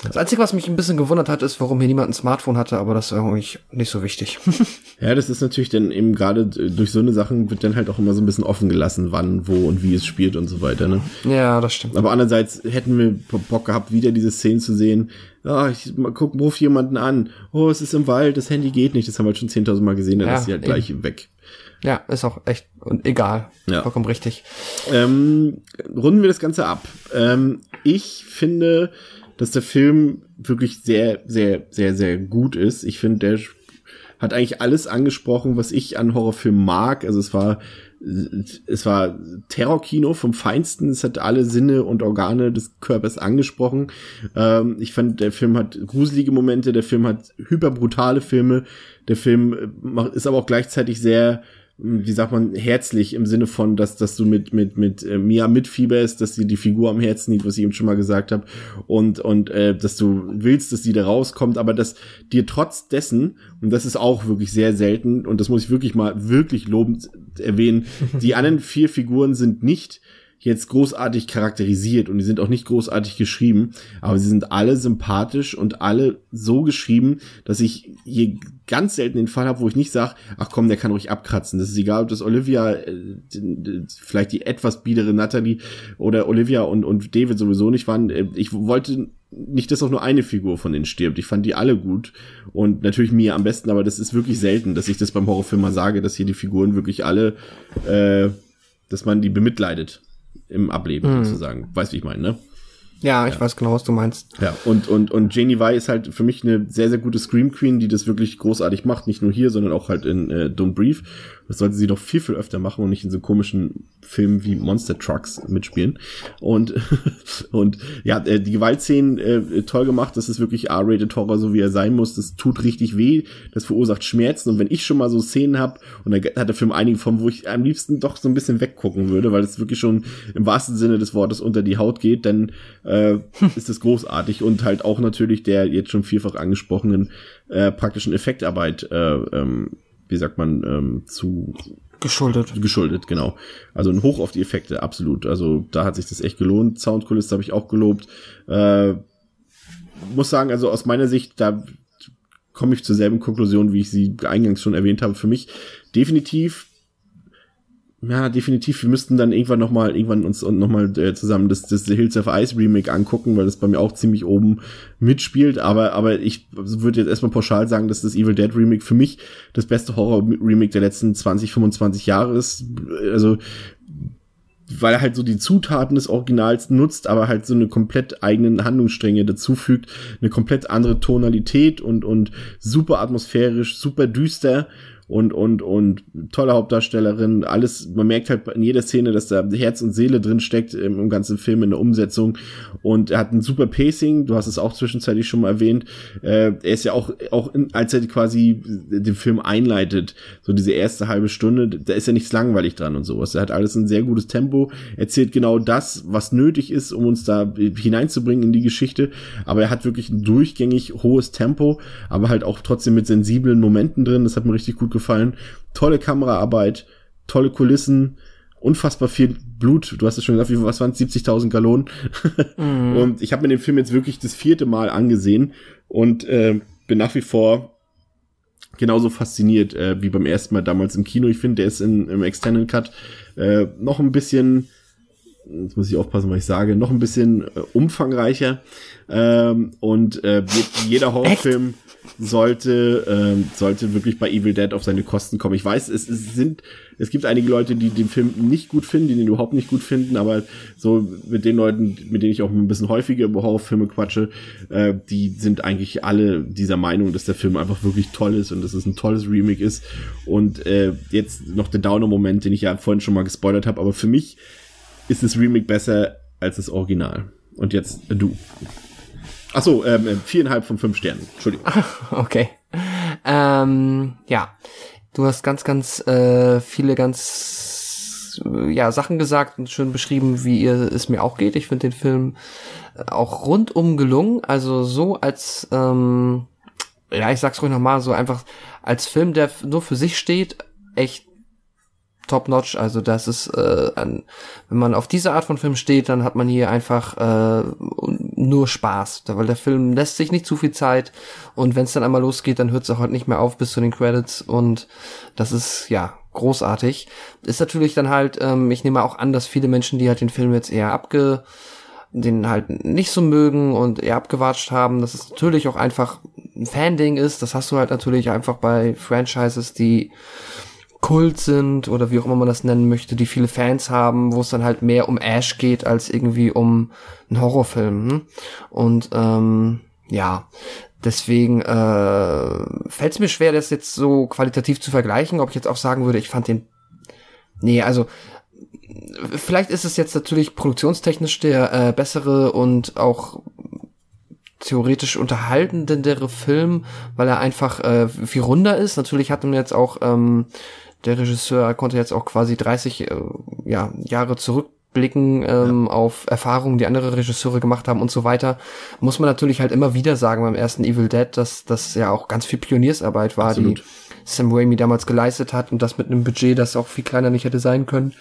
Speaker 3: Das Einzige, was mich ein bisschen gewundert hat, ist, warum hier niemand ein Smartphone hatte, aber das ist eigentlich nicht so wichtig.
Speaker 2: Ja, das ist natürlich dann eben gerade durch so eine Sachen wird dann halt auch immer so ein bisschen offen gelassen, wann, wo und wie es spielt und so weiter. Ne?
Speaker 3: ja, das stimmt.
Speaker 2: Aber andererseits hätten wir Bock gehabt, wieder diese Szenen zu sehen. Ah, ich mal guck, ruf jemanden an. Oh, es ist im Wald, das Handy geht nicht. Das haben wir halt schon 10.000 Mal gesehen, dann
Speaker 3: Ja,
Speaker 2: ist sie halt
Speaker 3: eben.
Speaker 2: gleich weg.
Speaker 3: Ja, ist auch echt und egal.
Speaker 2: Ja.
Speaker 3: Vollkommen richtig.
Speaker 2: Ähm, runden wir das Ganze ab. Ähm, ich finde, dass der Film wirklich sehr, sehr, sehr, sehr gut ist. Ich finde, der hat eigentlich alles angesprochen, was ich an Horrorfilmen mag. Also es war, es war Terrorkino vom Feinsten. Es hat alle Sinne und Organe des Körpers angesprochen. Ähm, ich fand, der Film hat gruselige Momente. Der Film hat hyperbrutale Filme. Der Film äh, ist aber auch gleichzeitig sehr, wie sagt man, herzlich im Sinne von, dass, dass du mit, mit, mit äh, Mia mitfieberst, dass sie die Figur am Herzen liegt, was ich eben schon mal gesagt habe, und, und äh, dass du willst, dass sie da rauskommt, aber dass dir trotz dessen, und das ist auch wirklich sehr selten, und das muss ich wirklich mal wirklich lobend erwähnen, die anderen vier Figuren sind nicht jetzt großartig charakterisiert und die sind auch nicht großartig geschrieben, aber sie sind alle sympathisch und alle so geschrieben, dass ich hier ganz selten den Fall habe, wo ich nicht sage, ach komm, der kann ruhig abkratzen. Das ist egal, ob das Olivia, äh, vielleicht die etwas biedere Natalie oder Olivia und, und David sowieso nicht waren. Äh, Ich wollte nicht, dass auch nur eine Figur von denen stirbt. Ich fand die alle gut und natürlich mir am besten, aber das ist wirklich selten, dass ich das beim Horrorfilm mal sage, dass hier die Figuren wirklich alle, äh, dass man die bemitleidet im Ableben sozusagen. Weißt wie ich meine, ne?
Speaker 3: Ja, ich weiß genau, was du meinst.
Speaker 2: Ja, und, und, und Janie Vai ist halt für mich eine sehr, sehr gute Scream Queen, die das wirklich großartig macht. Nicht nur hier, sondern auch halt in äh, Don't Breathe. Das sollte sie doch viel, viel öfter machen und nicht in so komischen Filmen wie Monster Trucks mitspielen. Und, und ja, äh, die Gewaltszenen äh, toll gemacht. Das ist wirklich R-Rated Horror, so wie er sein muss. Das tut richtig weh. Das verursacht Schmerzen. Und wenn ich schon mal so Szenen habe, und da hat der Film einige von, wo ich am liebsten doch so ein bisschen weggucken würde, weil es wirklich schon im wahrsten Sinne des Wortes unter die Haut geht, dann äh, ist das großartig. Und halt auch natürlich der jetzt schon vielfach angesprochenen äh, praktischen Effektarbeit, äh, ähm, wie sagt man, ähm, zu
Speaker 3: Geschuldet.
Speaker 2: geschuldet, genau. Also ein Hoch auf die Effekte, absolut. Also da hat sich das echt gelohnt. Soundkulisse habe ich auch gelobt. Äh, muss sagen, also aus meiner Sicht, da komme ich zur selben Konklusion, wie ich sie eingangs schon erwähnt habe. Für mich definitiv, ja, definitiv, wir müssten dann irgendwann noch mal, irgendwann uns und noch mal äh, zusammen das, das Hills of Ice Remake angucken, weil das bei mir auch ziemlich oben mitspielt. Aber, aber ich würde jetzt erstmal pauschal sagen, dass das Evil Dead Remake für mich das beste Horror-Remake der letzten 20, 25 Jahre ist. Also, weil er halt so die Zutaten des Originals nutzt, aber halt so eine komplett eigenen Handlungsstränge dazufügt, eine komplett andere Tonalität und, und super atmosphärisch, super düster und, und, und tolle Hauptdarstellerin, alles, man merkt halt in jeder Szene, dass da Herz und Seele drin steckt im, im ganzen Film, in der Umsetzung. Und er hat ein super Pacing, du hast es auch zwischenzeitlich schon mal erwähnt, äh, er ist ja auch, auch in, als er quasi den Film einleitet, so diese erste halbe Stunde, da ist ja nichts langweilig dran und sowas, er hat alles ein sehr gutes Tempo, erzählt genau das, was nötig ist, um uns da hineinzubringen in die Geschichte, aber er hat wirklich ein durchgängig hohes Tempo, aber halt auch trotzdem mit sensiblen Momenten drin, das hat mir richtig gut gefallen. Tolle Kameraarbeit, tolle Kulissen, unfassbar viel Blut. Du hast es schon gesagt, wie was waren es? 70.000 Gallonen. Und ich habe mir den Film jetzt wirklich das vierte Mal angesehen und äh, bin nach wie vor genauso fasziniert äh, wie beim ersten Mal damals im Kino. Ich finde, der ist in, im Extended Cut äh, noch ein bisschen jetzt muss ich aufpassen, was ich sage, noch ein bisschen äh, umfangreicher. Ähm, und äh, je- jeder Horrorfilm sollte, ähm, sollte wirklich bei Evil Dead auf seine Kosten kommen. Ich weiß, es, es sind, es gibt einige Leute, die den Film nicht gut finden, die den überhaupt nicht gut finden, aber so mit den Leuten, mit denen ich auch ein bisschen häufiger über Horrorfilme quatsche, äh, die sind eigentlich alle dieser Meinung, dass der Film einfach wirklich toll ist und dass es ein tolles Remake ist. Und äh, jetzt noch der Downer-Moment, den ich ja vorhin schon mal gespoilert habe, aber für mich ist das Remake besser als das Original. Und jetzt du. Ach so, ähm, äh, viereinhalb von fünf Sternen. Entschuldigung.
Speaker 3: Okay. Ähm, ja. Du hast ganz, ganz äh, viele ganz ja Sachen gesagt und schön beschrieben, wie ihr es mir auch geht. Ich finde den Film äh, auch rundum gelungen. Also so als ähm, ja, ich sag's ruhig nochmal, so einfach als Film, der nur für sich steht, echt top notch. Also das ist, äh, ein, wenn man auf diese Art von Film steht, dann hat man hier einfach äh, nur Spaß, weil der Film lässt sich nicht zu viel Zeit und wenn es dann einmal losgeht, dann hört es auch halt nicht mehr auf bis zu den Credits und das ist ja großartig. Ist natürlich dann halt, ähm, ich nehme auch an, dass viele Menschen, die halt den Film jetzt eher abge den halt nicht so mögen und eher abgewatscht haben, dass es natürlich auch einfach ein Fan-Ding ist. Das hast du halt natürlich einfach bei Franchises, die Kult sind oder wie auch immer man das nennen möchte, die viele Fans haben, wo es dann halt mehr um Ash geht als irgendwie um einen Horrorfilm. Hm? Und ähm, ja, deswegen äh, fällt es mir schwer, das jetzt so qualitativ zu vergleichen, ob ich jetzt auch sagen würde, ich fand den. Nee, also vielleicht ist es jetzt natürlich produktionstechnisch der äh, bessere und auch theoretisch unterhaltendere Film, weil er einfach äh, viel runder ist. Natürlich hat man jetzt auch ähm, der Regisseur konnte jetzt auch quasi 30 äh, ja, Jahre zurückblicken ähm, ja. auf Erfahrungen, die andere Regisseure gemacht haben und so weiter. Muss man natürlich halt immer wieder sagen beim ersten Evil Dead, dass das ja auch ganz viel Pioniersarbeit war, Absolut. die Sam Raimi damals geleistet hat und das mit einem Budget, das auch viel kleiner nicht hätte sein können.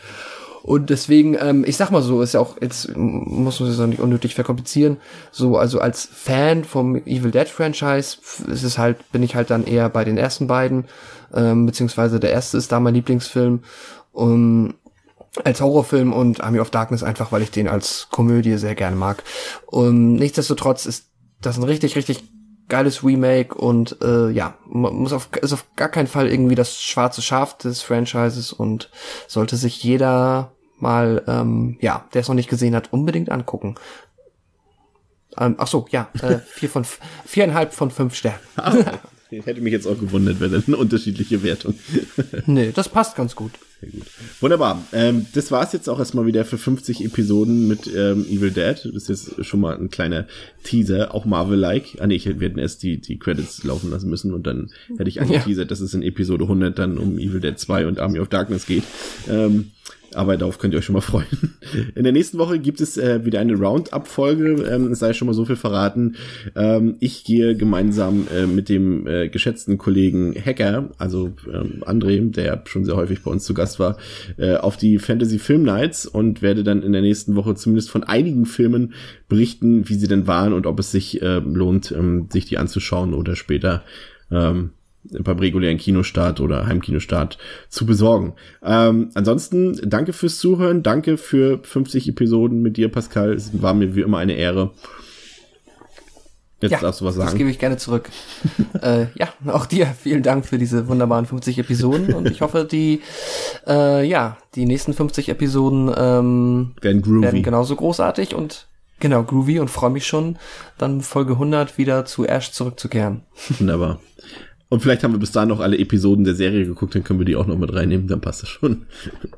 Speaker 3: Und deswegen, ähm, ich sag mal so, ist ja auch, jetzt muss man es auch nicht unnötig verkomplizieren. So, also als Fan vom Evil Dead Franchise ist es halt, bin ich halt dann eher bei den ersten beiden, ähm, beziehungsweise der erste ist da mein Lieblingsfilm. Um, als Horrorfilm und Army of Darkness einfach, weil ich den als Komödie sehr gerne mag. Und nichtsdestotrotz ist das ein richtig, richtig geiles Remake und äh, ja, muss auf, ist auf gar keinen Fall irgendwie das schwarze Schaf des Franchises und sollte sich jeder mal, ähm, ja, der es noch nicht gesehen hat, unbedingt angucken. Ähm, ach so, ja, äh, vier von viereinhalb von fünf Sternen.
Speaker 2: Ah, hätte mich jetzt auch gewundert, wenn eine unterschiedliche Wertung.
Speaker 3: nee, das passt ganz gut.
Speaker 2: Sehr gut. Wunderbar. Ähm, das war's jetzt auch erstmal wieder für 50 Episoden mit ähm, Evil Dead. Das ist jetzt schon mal ein kleiner Teaser, auch Marvel-like. Ah nee, wir hätten erst die, die Credits laufen lassen müssen und dann hätte ich angeteasert, ja. dass es in Episode 100 dann um Evil Dead 2 und Army of Darkness geht. Ähm, aber darauf könnt ihr euch schon mal freuen. In der nächsten Woche gibt es äh, wieder eine Roundup-Folge. Ähm, es sei schon mal so viel verraten. Ähm, ich gehe gemeinsam äh, mit dem äh, geschätzten Kollegen Hacker, also ähm, André, der schon sehr häufig bei uns zu Gast war, äh, auf die Fantasy Film Nights und werde dann in der nächsten Woche zumindest von einigen Filmen berichten, wie sie denn waren und ob es sich äh, lohnt, ähm, sich die anzuschauen oder später ähm, beim regulären Kinostart oder Heimkinostart zu besorgen. Ähm, ansonsten danke fürs Zuhören, danke für 50 Episoden mit dir, Pascal. Es war mir wie immer eine Ehre.
Speaker 3: Jetzt ja, darfst du was sagen. Das gebe ich gerne zurück. äh, ja, auch dir vielen Dank für diese wunderbaren 50 Episoden und ich hoffe, die äh, ja die nächsten 50 Episoden ähm, werden, groovy. werden genauso großartig und genau groovy und freue mich schon, dann Folge 100 wieder zu Ash zurückzukehren.
Speaker 2: Wunderbar. Und vielleicht haben wir bis dahin noch alle Episoden der Serie geguckt, dann können wir die auch noch mit reinnehmen, dann passt das schon.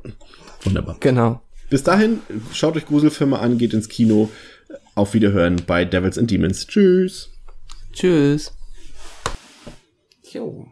Speaker 2: Wunderbar.
Speaker 3: Genau.
Speaker 2: Bis dahin, schaut euch Gruselfilme an, geht ins Kino. Auf Wiederhören bei Devils and Demons. Tschüss.
Speaker 3: Tschüss. Jo.